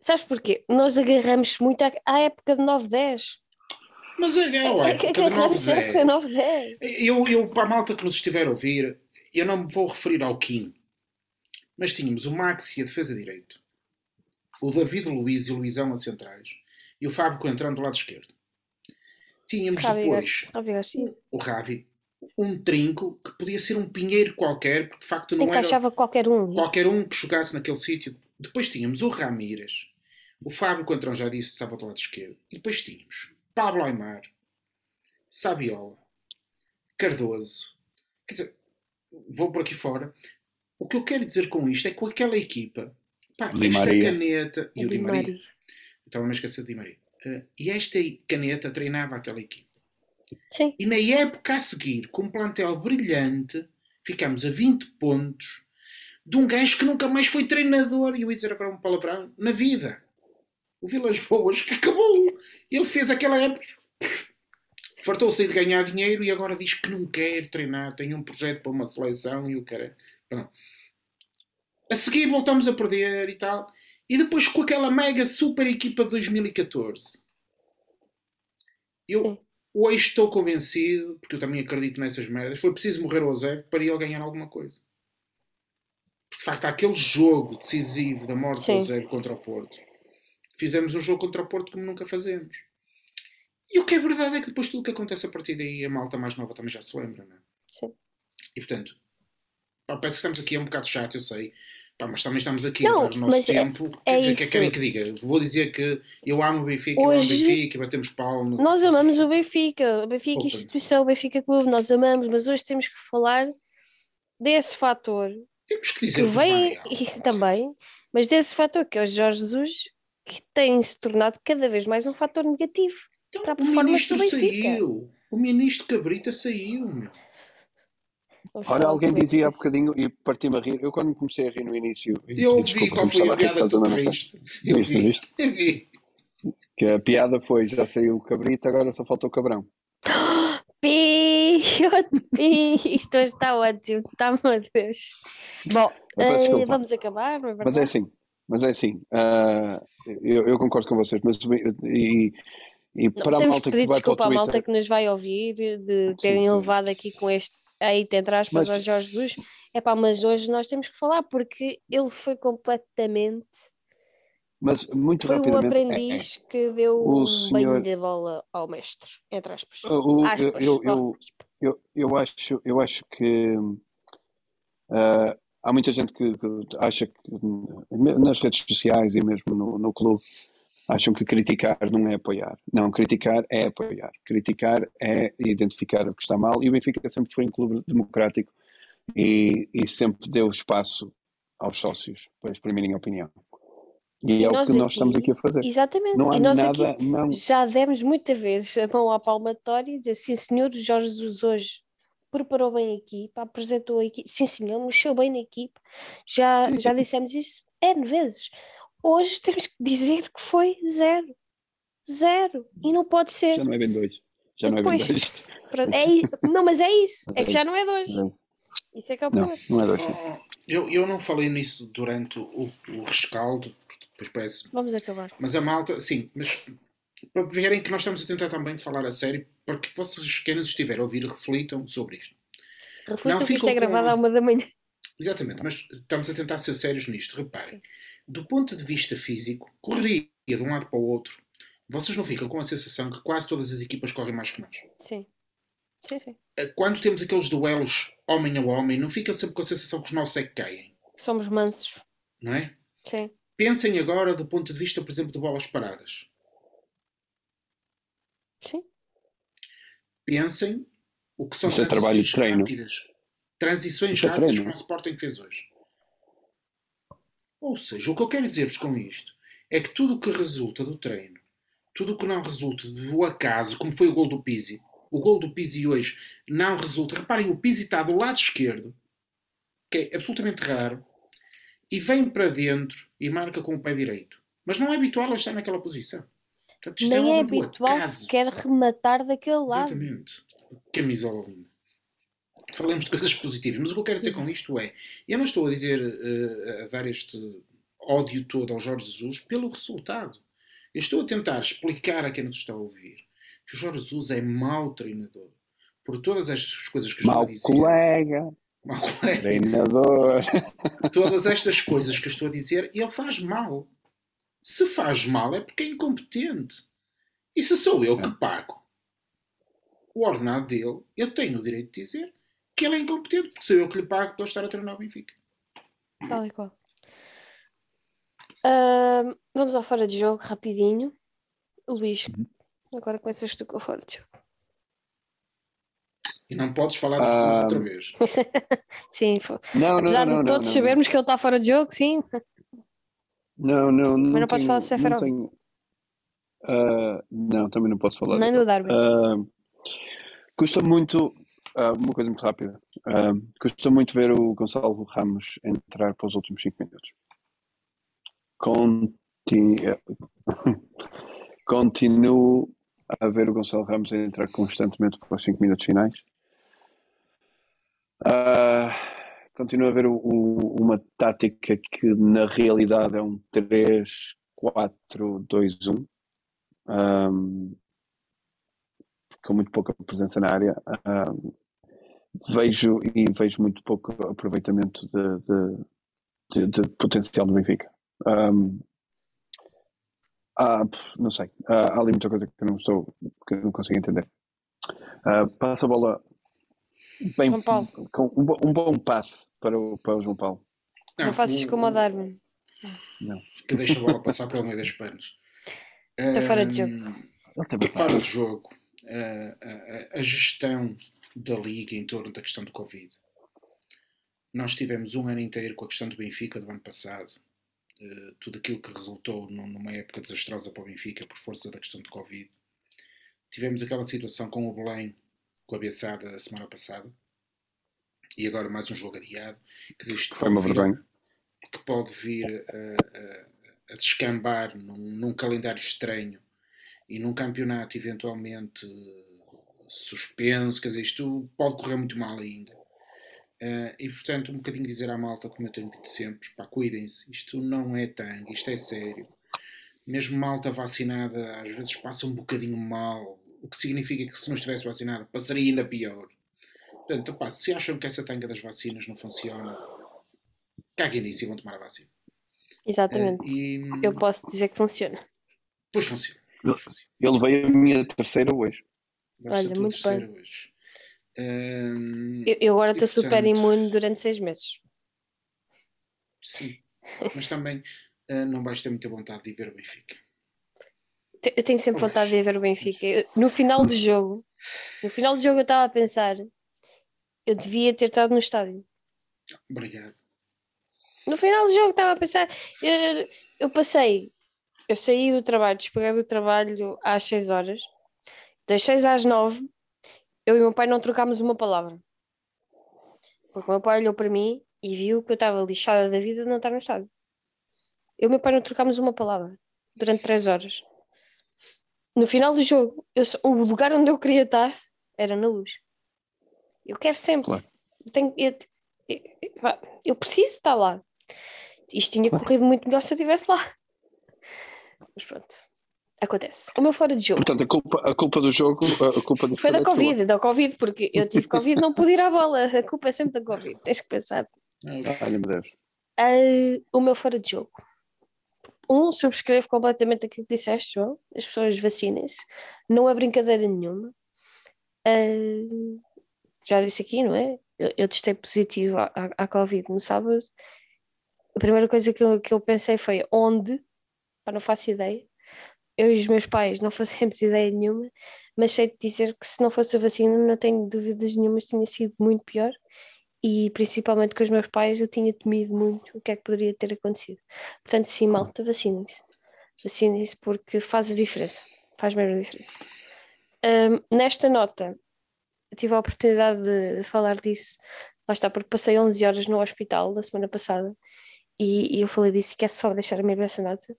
Sabes porquê? Nós agarramos muito à, à época de 9-10. Mas é, é, ué, porque de Agarramos à 9-10. época de 9-10. Eu, eu, para a malta que nos estiver a ouvir, eu não me vou referir ao Kim. Mas tínhamos o Max e a defesa direito. O David Luiz e o Luizão a centrais. E o Fábio Coentrão do lado esquerdo. Tínhamos Ravi depois Ravi o Ravi, um trinco que podia ser um pinheiro qualquer, porque de facto não era Encaixava qualquer um. qualquer um que jogasse naquele sítio. Depois tínhamos o Ramírez, o Fábio Coentrão já disse que estava do lado esquerdo. E depois tínhamos Pablo Aimar, Saviola, Cardoso. Quer dizer, vou por aqui fora. O que eu quero dizer com isto é que com aquela equipa, pá, Di esta Maria. caneta e o Di Di Maria, Maria. estava a me esquecer de Di Maria. Eh, e esta caneta treinava aquela equipa. Sim. E na época a seguir, com um plantel brilhante, ficámos a 20 pontos de um gajo que nunca mais foi treinador, e eu ia dizer agora um palavrão, na vida. O Vilas Boas, que acabou. Ele fez aquela época. Fartou-se de ganhar dinheiro e agora diz que não quer treinar, tem um projeto para uma seleção e o cara. Pronto. A seguir voltamos a perder e tal. E depois com aquela mega super equipa de 2014. Eu Sim. hoje estou convencido, porque eu também acredito nessas merdas, foi preciso morrer ao Zé para ele ganhar alguma coisa. Porque, de facto, aquele jogo decisivo da morte Sim. do Zé contra o Porto. Fizemos um jogo contra o Porto como nunca fazemos. E o que é verdade é que depois tudo o que acontece a partir daí, a malta mais nova também já se lembra, não é? Sim. E portanto, pá, parece que estamos aqui, é um bocado chato, eu sei. Pá, mas também estamos aqui Não, a dar o nosso é- tempo. é Quer dizer, o que é que querem que diga? Vou dizer que eu amo o Benfica, eu amo o Hoje- Benfica, batemos palmas. Nós amamos o Benfica, o Benfica Opa. instituição, o Benfica clube, nós amamos, mas hoje temos que falar desse fator Temos que que dizer vem vai, e também, mas desse fator que é o Jorge Jesus, que tem se tornado cada vez mais um fator negativo. Então, para a o performance do ministro Benfica. saiu. O ministro Cabrita saiu, meu. Olha, alguém dizia há bocadinho e parti-me a rir. Eu, quando comecei a rir no início, Eu vi desculpa, qual foi a piada que tu triste. Eu Viste, vi. viste? Eu vi. Que a piada foi: já saiu o cabrito, agora só falta o cabrão. Pi, isto hoje está ótimo, está, meu Deus. Bom, eh, vamos acabar, não é Mas é assim, mas é assim. ah, eu, eu concordo com vocês, mas e, e Não, para a temos malta que vai para o desculpa à malta Twitter. que nos vai ouvir de terem sim. levado aqui com este hate, entre aspas, Mas- ao Jorge Jesus. É pá, mas hoje nós temos que falar porque ele foi completamente. Mas muito Foi o rapidamente. é- aprendiz que deu O um senhor- banho de bola ao mestre, entre aspas. é- o- Aspas, eu, eu, eu, eu, acho, eu acho que ah, há muita gente que, que acha que nas redes sociais e mesmo no, no clube acham que criticar não é apoiar. Não, criticar é apoiar. Criticar é identificar o que está mal. E o Benfica sempre foi um clube democrático e, e sempre deu espaço aos sócios para exprimirem a opinião. E, e é o que nós estamos aqui a fazer. Exatamente. Não há e nós nada, aqui não... já demos muita vez a mão à palmatória e dizer, sim senhor, Jorge Jesus hoje preparou bem a equipa, apresentou a equipa, sim senhor, mexeu bem na equipa, já, já dissemos isso N vezes. Hoje temos que dizer que foi zero. Zero. E não pode ser. Já não é bem dois. Já não Depois, é bem dois. Pronto, é, não, mas é isso. É que já não é dois. Isso é que é o Não, problema. não é dois. Eu, eu não falei nisso durante o, o rescaldo, depois parece. Vamos acabar. Mas a malta, sim, mas para verem que nós estamos a tentar também falar a sério, para que vocês, quem nos estiver a ouvir, reflitam sobre isto. Reflitam Não, que isto é gravado com- à uma da manhã. Exatamente, mas estamos a tentar ser sérios nisto. Reparem, do ponto de vista físico, correria de um lado para o outro, vocês não ficam com a sensação que quase todas as equipas correm mais que nós. Sim. Sim, sim. Quando temos aqueles duelos homem a homem, não ficam sempre com a sensação que os nossos é que caem, Somos mansos. não é? Sim. Pensem agora do ponto de vista, por exemplo, de bolas paradas. Sim. Pensem o que são Isso é trabalho de transições treino. rápidas. Transições Isso é rápidas treino. como o Sporting fez hoje. Ou seja, o que eu quero dizer-vos com isto é que tudo o que resulta do treino, tudo o que não resulta do acaso, como foi o gol do Pizzi, o gol do Pizzi hoje não resulta. Reparem, o Pizzi está do lado esquerdo, que é absolutamente raro, e vem para dentro e marca com o pé direito. Mas não é habitual ele estar naquela posição. Portanto, isto Nem é do habitual acaso. sequer rematar daquele lado. Exatamente. Camisola linda. Falamos de coisas positivas, mas o que eu quero dizer com isto é: eu não estou a dizer, eh, a dar este ódio todo ao Jorge Jesus pelo resultado. Eu estou a tentar explicar a quem nos está a ouvir que o Jorge Jesus é mau treinador. Por todas estas coisas que eu estou Mau a dizer. colega, Mau colega. treinador. Todas estas coisas que eu estou a dizer, ele faz mal. Se faz mal é porque é incompetente. E se sou eu que pago o ordenado dele, eu tenho o direito de dizer que ele é incompetente, porque sou eu que lhe pago para estar a treinar o Benfica. Tal e qual. Ahm, vamos ao fora de jogo, rapidinho. Luís, Uhum. agora começas tu com o fora de jogo. E não podes falar de Jesus Ah, outra vez. sim, Não, não, apesar não, não, de todos não, sabermos que ele está fora de jogo, sim. Não, não, não. não podes falar do Seferovic. não tenho- Ah, não, também não posso falar. Nem do Darwin. Ah, custa muito, ah, uma coisa muito rápida, Ah, custa muito ver o Gonçalo Ramos entrar para os últimos 5 minutos. Conti... Continuo a ver o Gonçalo Ramos entrar constantemente para os 5 minutos finais. Ah, continuo a ver o- o- uma tática que na realidade é um 3-4-2-1. Ahm, com muito pouca presença na área. Ahm, vejo e vejo muito pouco aproveitamento de, de- de- de potencial do Benfica. Ahm, ah, pff, não sei. Ah, há ali muita coisa que eu não estou que eu não consigo entender. Ah, passa a bola bem João Paulo. com um, um bom passe para o, para o João Paulo. Não, faças o- como o Darwin. Que deixa a bola passar pelo meio das pernas. Está fora de jogo. Teve Fora de jogo, a, a- a gestão da Liga em torno da questão do Covid. Nós tivemos um ano inteiro com a questão do Benfica do ano passado. eh, tudo aquilo que resultou num- numa época desastrosa para o Benfica por força da questão do Covid. Tivemos aquela situação com o Belém, com a Bessada a semana passada. E agora mais um jogo adiado. Dizer, isto Foi uma vir vergonha. que pode vir a, a- a descambar num, num calendário estranho e num campeonato eventualmente suspenso, quer dizer, isto pode correr muito mal ainda. Eh, e portanto, um bocadinho dizer à malta, como eu tenho dito sempre, pá, cuidem-se, isto não é tangue, isto é sério. Mesmo malta vacinada às vezes passa um bocadinho mal, o que significa que se não estivesse vacinada passaria ainda pior. Portanto, pá, se acham que essa tanga das vacinas não funciona, caguem nisso e vão tomar a vacina. Exatamente. Eh, e Eu posso dizer que funciona. Pois funciona. Pois funciona. Eu levei a minha terceira hoje. Vai ser Olha, muito terceira hoje. Ahm, Eu, eu agora estou super portanto- imune durante seis meses. Sim, mas também uh, não vais ter muita vontade de ver o Benfica. Eu tenho sempre vontade de ver o Benfica. No final do jogo, no final do jogo eu estava a pensar, eu devia ter estado no estádio. Obrigado. No final do jogo estava a pensar, eu, eu passei, eu saí do trabalho, despeguei do trabalho às 6 horas, das 6 às 9, eu e meu pai não trocámos uma palavra. Porque o meu pai olhou para mim e viu que eu estava lixada da vida de não estar no estádio. Eu e meu pai não trocámos uma palavra durante 3 horas. No final do jogo, eu, o lugar onde eu queria estar era na luz. Eu quero sempre. Claro. Eu, tenho, eu, eu, eu, preciso estar lá. Isto tinha claro. corrido muito melhor se eu estivesse lá. Mas pronto. Acontece. O meu fora de jogo. Portanto, a culpa, a culpa do jogo a culpa do foi da Covid, tua. da Covid, porque eu tive Covid não pude ir à bola. A culpa é sempre da Covid. Tens que pensar. Ai, meu Deus. Uh, o meu fora de jogo um, subscrevo completamente aquilo que disseste, João. As pessoas vacinem-se. Não é brincadeira nenhuma. Uh, já disse aqui, não é? Eu, eu testei positivo à, à, à, Covid no sábado. A primeira coisa que eu, que eu pensei foi onde? Pá, não faço ideia. Eu e os meus pais não fazemos ideia nenhuma, mas sei dizer que se não fosse a vacina, não tenho dúvidas nenhumas, tinha sido muito pior e principalmente com os meus pais eu tinha temido muito o que é que poderia ter acontecido. Portanto, sim, malta, vacinem-se. Vacinem-se porque faz a diferença. Faz mesmo a diferença. Um, nesta nota, tive a oportunidade de, falar disso, lá está, porque passei 11 horas no hospital da semana passada e, e eu falei disso e quero só deixar mesmo essa nota.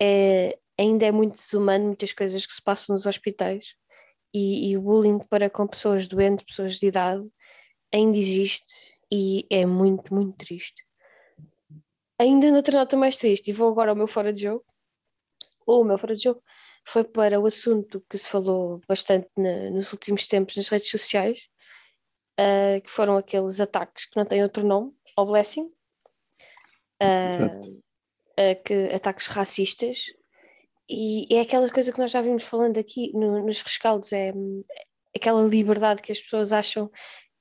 É, ainda é muito desumano muitas coisas que se passam nos hospitais e, e o bullying para com pessoas doentes, pessoas de idade, ainda existe e é muito, muito triste. Ainda noutra nota mais triste, e vou agora ao meu fora de jogo. O meu fora de jogo foi para o assunto que se falou bastante na, nos últimos tempos nas redes sociais, uh, que foram aqueles ataques que não têm outro nome, ao blessing, uh, uh, que, ataques racistas, e é aquela coisa que nós já vimos falando aqui no, nos rescaldos, é, é aquela liberdade que as pessoas acham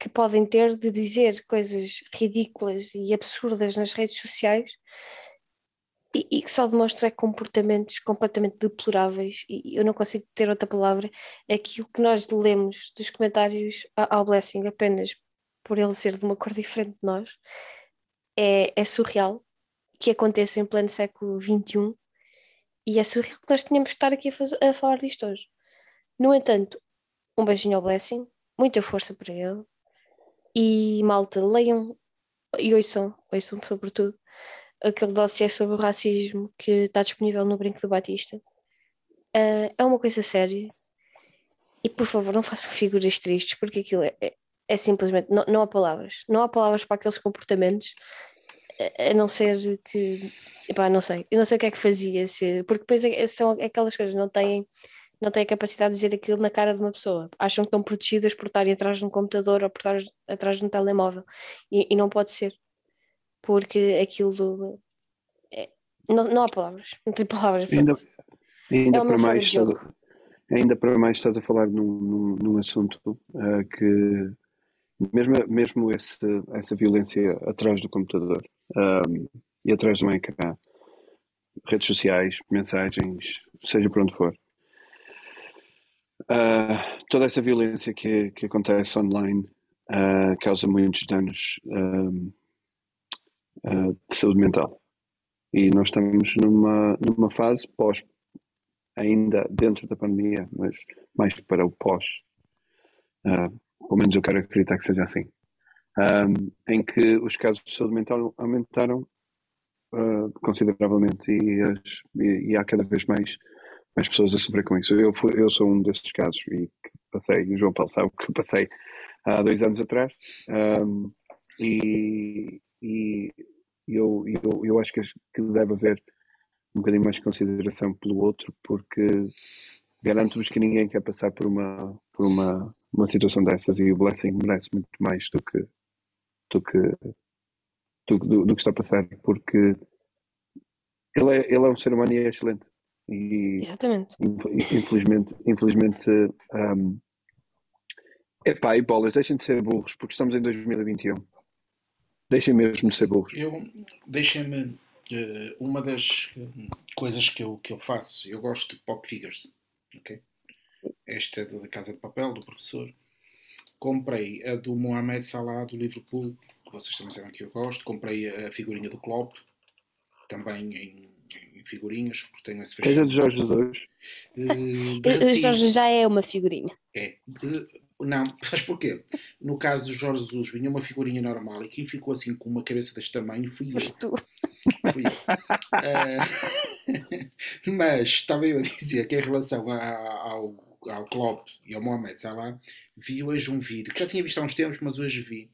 que podem ter de dizer coisas ridículas e absurdas nas redes sociais e, e que só demonstra comportamentos completamente deploráveis. E eu não consigo ter outra palavra. Aquilo que nós lemos dos comentários ao Blessing apenas por ele ser de uma cor diferente de nós. É, é surreal que aconteça em pleno século XXI e é surreal que nós tenhamos de estar aqui a, fazer, a falar disto hoje. No entanto, um beijinho ao Blessing, muita força para ele, e malta, leiam e ouçam, ouçam sobretudo aquele dossiê sobre o racismo que está disponível no Brinco do Batista. Uh, é uma coisa séria. E por favor não façam figuras tristes porque aquilo é, é, é simplesmente não, não há palavras, não há palavras para aqueles comportamentos a não ser que não sei, eu não sei o que é que fazia se, porque depois é, são aquelas coisas não têm não têm a capacidade de dizer aquilo na cara de uma pessoa. Acham que estão protegidas por estarem atrás de um computador ou por estar atrás de um telemóvel. E, e não pode ser. Porque aquilo. É, não, não há palavras. Não tem palavras. Ainda, ainda, é para mais, estás a, ainda para mais estás a falar num, num, num assunto uh, que. Mesmo, mesmo esse, essa violência atrás do computador um, e atrás um ecrã, redes sociais, mensagens, seja por onde for, Uh, toda essa violência que, que acontece online uh, causa muitos danos uh, de saúde mental. E nós estamos numa, numa fase pós, ainda dentro da pandemia, mas mais para o pós. pelo menos eu quero acreditar que seja assim. em que os casos de saúde mental aumentaram consideravelmente e, as, e, e há cada vez mais mais pessoas a sofrer com isso. Eu, fui, eu sou um desses casos e passei, o João Paulo sabe que passei há dois anos atrás um, e, e eu, eu, eu acho que, que deve haver um bocadinho mais de consideração pelo outro porque garanto-vos que ninguém quer passar por uma, por uma, uma situação dessas e o Blessing merece muito mais do que do que, do, do, do que está a passar porque ele é, ele é um ser humano e é excelente e, Exatamente. Infelizmente, infelizmente um, epá, e bolas, deixem de ser burros, porque estamos em 2021. Deixem mesmo de ser burros. Eu, deixem-me, uh, uma das coisas que eu, que eu faço, eu gosto de pop figures, ok? Esta é da Casa de Papel, do professor. Comprei a do Mohamed Salah, do Liverpool, que vocês também sabem que eu gosto. Comprei a figurinha do Klopp, também em figurinhas, porque tenho esse Tens a de Jorge Jesus? Uh, Jorge já é uma figurinha. É. Uh, não, sabes porquê? No caso do Jorge Jesus vinha uma figurinha normal e quem ficou assim com uma cabeça deste tamanho fui eu. Mas tu. Fui eu. Uh, mas estava eu a dizer que em relação ao, ao Klopp e ao Mohamed Salah, vi hoje um vídeo, que já tinha visto há uns tempos, mas hoje vi,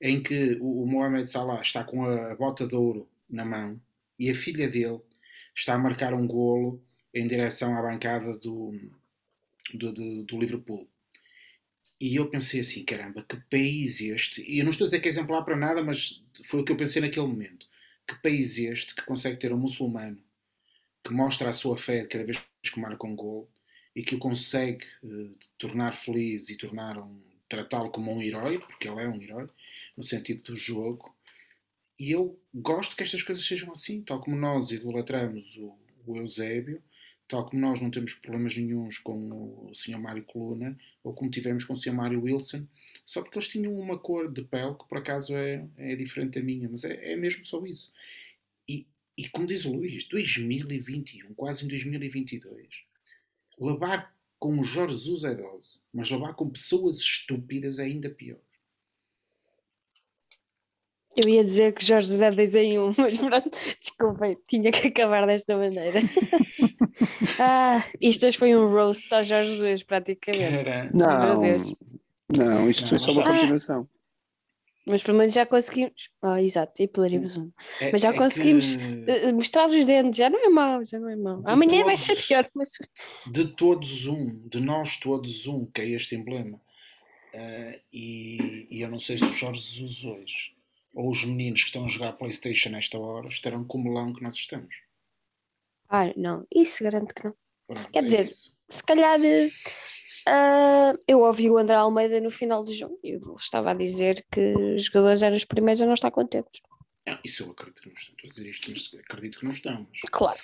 em que o, o Mohamed Salah está com a bota de ouro na mão e a filha dele está a marcar um golo em direção à bancada do, do, do, do Liverpool. E eu pensei assim, caramba, que país este? E eu não estou a dizer que é exemplar para nada, mas foi o que eu pensei naquele momento. Que país este que consegue ter um muçulmano que mostra a sua fé cada vez que marca um gol e que o consegue uh, tornar feliz e tornar um, tratá-lo como um herói, porque ele é um herói, no sentido do jogo. E eu gosto que estas coisas sejam assim, tal como nós idolatramos o, o Eusébio, tal como nós não temos problemas nenhums com o Sr. Mário Coluna, ou como tivemos com o Sr. Mário Wilson, só porque eles tinham uma cor de pele que por acaso é, é diferente da minha, mas é, é mesmo só isso. E, e como diz o Luís, 2021, quase em 2022, levar com o Jorge Jesus é dose, mas levar com pessoas estúpidas é ainda pior. Eu ia dizer que Jorge José 2 em 1, mas pronto, desculpem, tinha que acabar desta maneira. ah, isto hoje foi um roast ao Jorge Jesus, praticamente. Cara, Não, não, isto foi só uma Ah. continuação. Mas pelo menos já conseguimos. Ah, exato, e polarimos um. é- Mas já é que conseguimos. Eh, Mostrar os dentes já não é mau, já não é mau. De Amanhã vai ser todos. pior, mas de todos um, de nós todos um, que é este emblema. Ah, e, e eu não sei se o Jorge Jesus hoje, ou os meninos que estão a jogar Playstation nesta hora, estarão como o melão que nós estamos. Ah, não, isso garanto que não. Pronto, Quer é dizer, isso. Se calhar ah, eu ouvi o André Almeida no final do jogo e ele estava a dizer que os jogadores eram os primeiros a não estar contentes. Ah, isso eu acredito que não estão. Estou a dizer isto, mas acredito que não estão. Mas, Claro,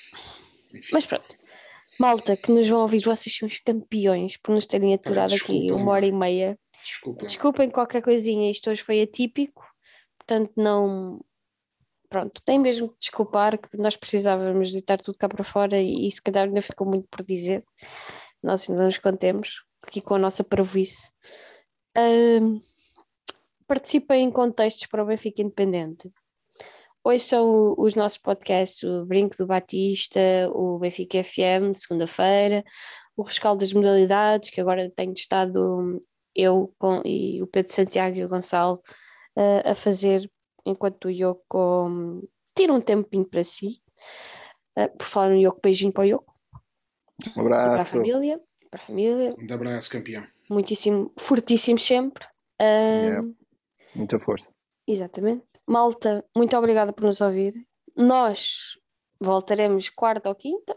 enfim, mas pronto. Malta, que nos vão ouvir, vocês são os campeões por nos terem aturado aqui desculpa, uma hora e meia. desculpa. Desculpem qualquer coisinha, isto hoje foi atípico, portanto não. Pronto, tem mesmo de desculpar que nós precisávamos deitar tudo cá para fora e, e se calhar ainda ficou muito por dizer. Nós ainda nos contemos aqui com a nossa. Ahm, participem em contextos para o Benfica Independente. Hoje são os nossos podcasts, o Brinco do Batista, o Benfica FM, segunda-feira, o Rescaldo das Modalidades, que agora tenho estado eu com, e o Pedro Santiago e o Gonçalo uh, a fazer enquanto o Yoko um, tira um tempinho para si. Uh, por falar no Yoko, beijinho para o Yoko Um e para a abraço. família. Para a família, Um abraço, campeão. muitíssimo, fortíssimo sempre. Um, Yeah. Muita força. Exatamente. Malta, muito obrigada por nos ouvir. Nós voltaremos quarta ou quinta,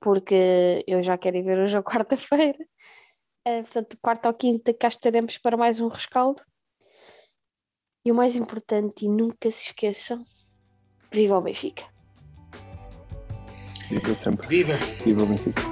porque eu já quero ir ver hoje a quarta-feira. Eh, portanto, quarta ou quinta cá estaremos para mais um rescaldo. E o mais importante, e nunca se esqueçam, viva o Benfica! Viva sempre. Viva! Viva o Benfica.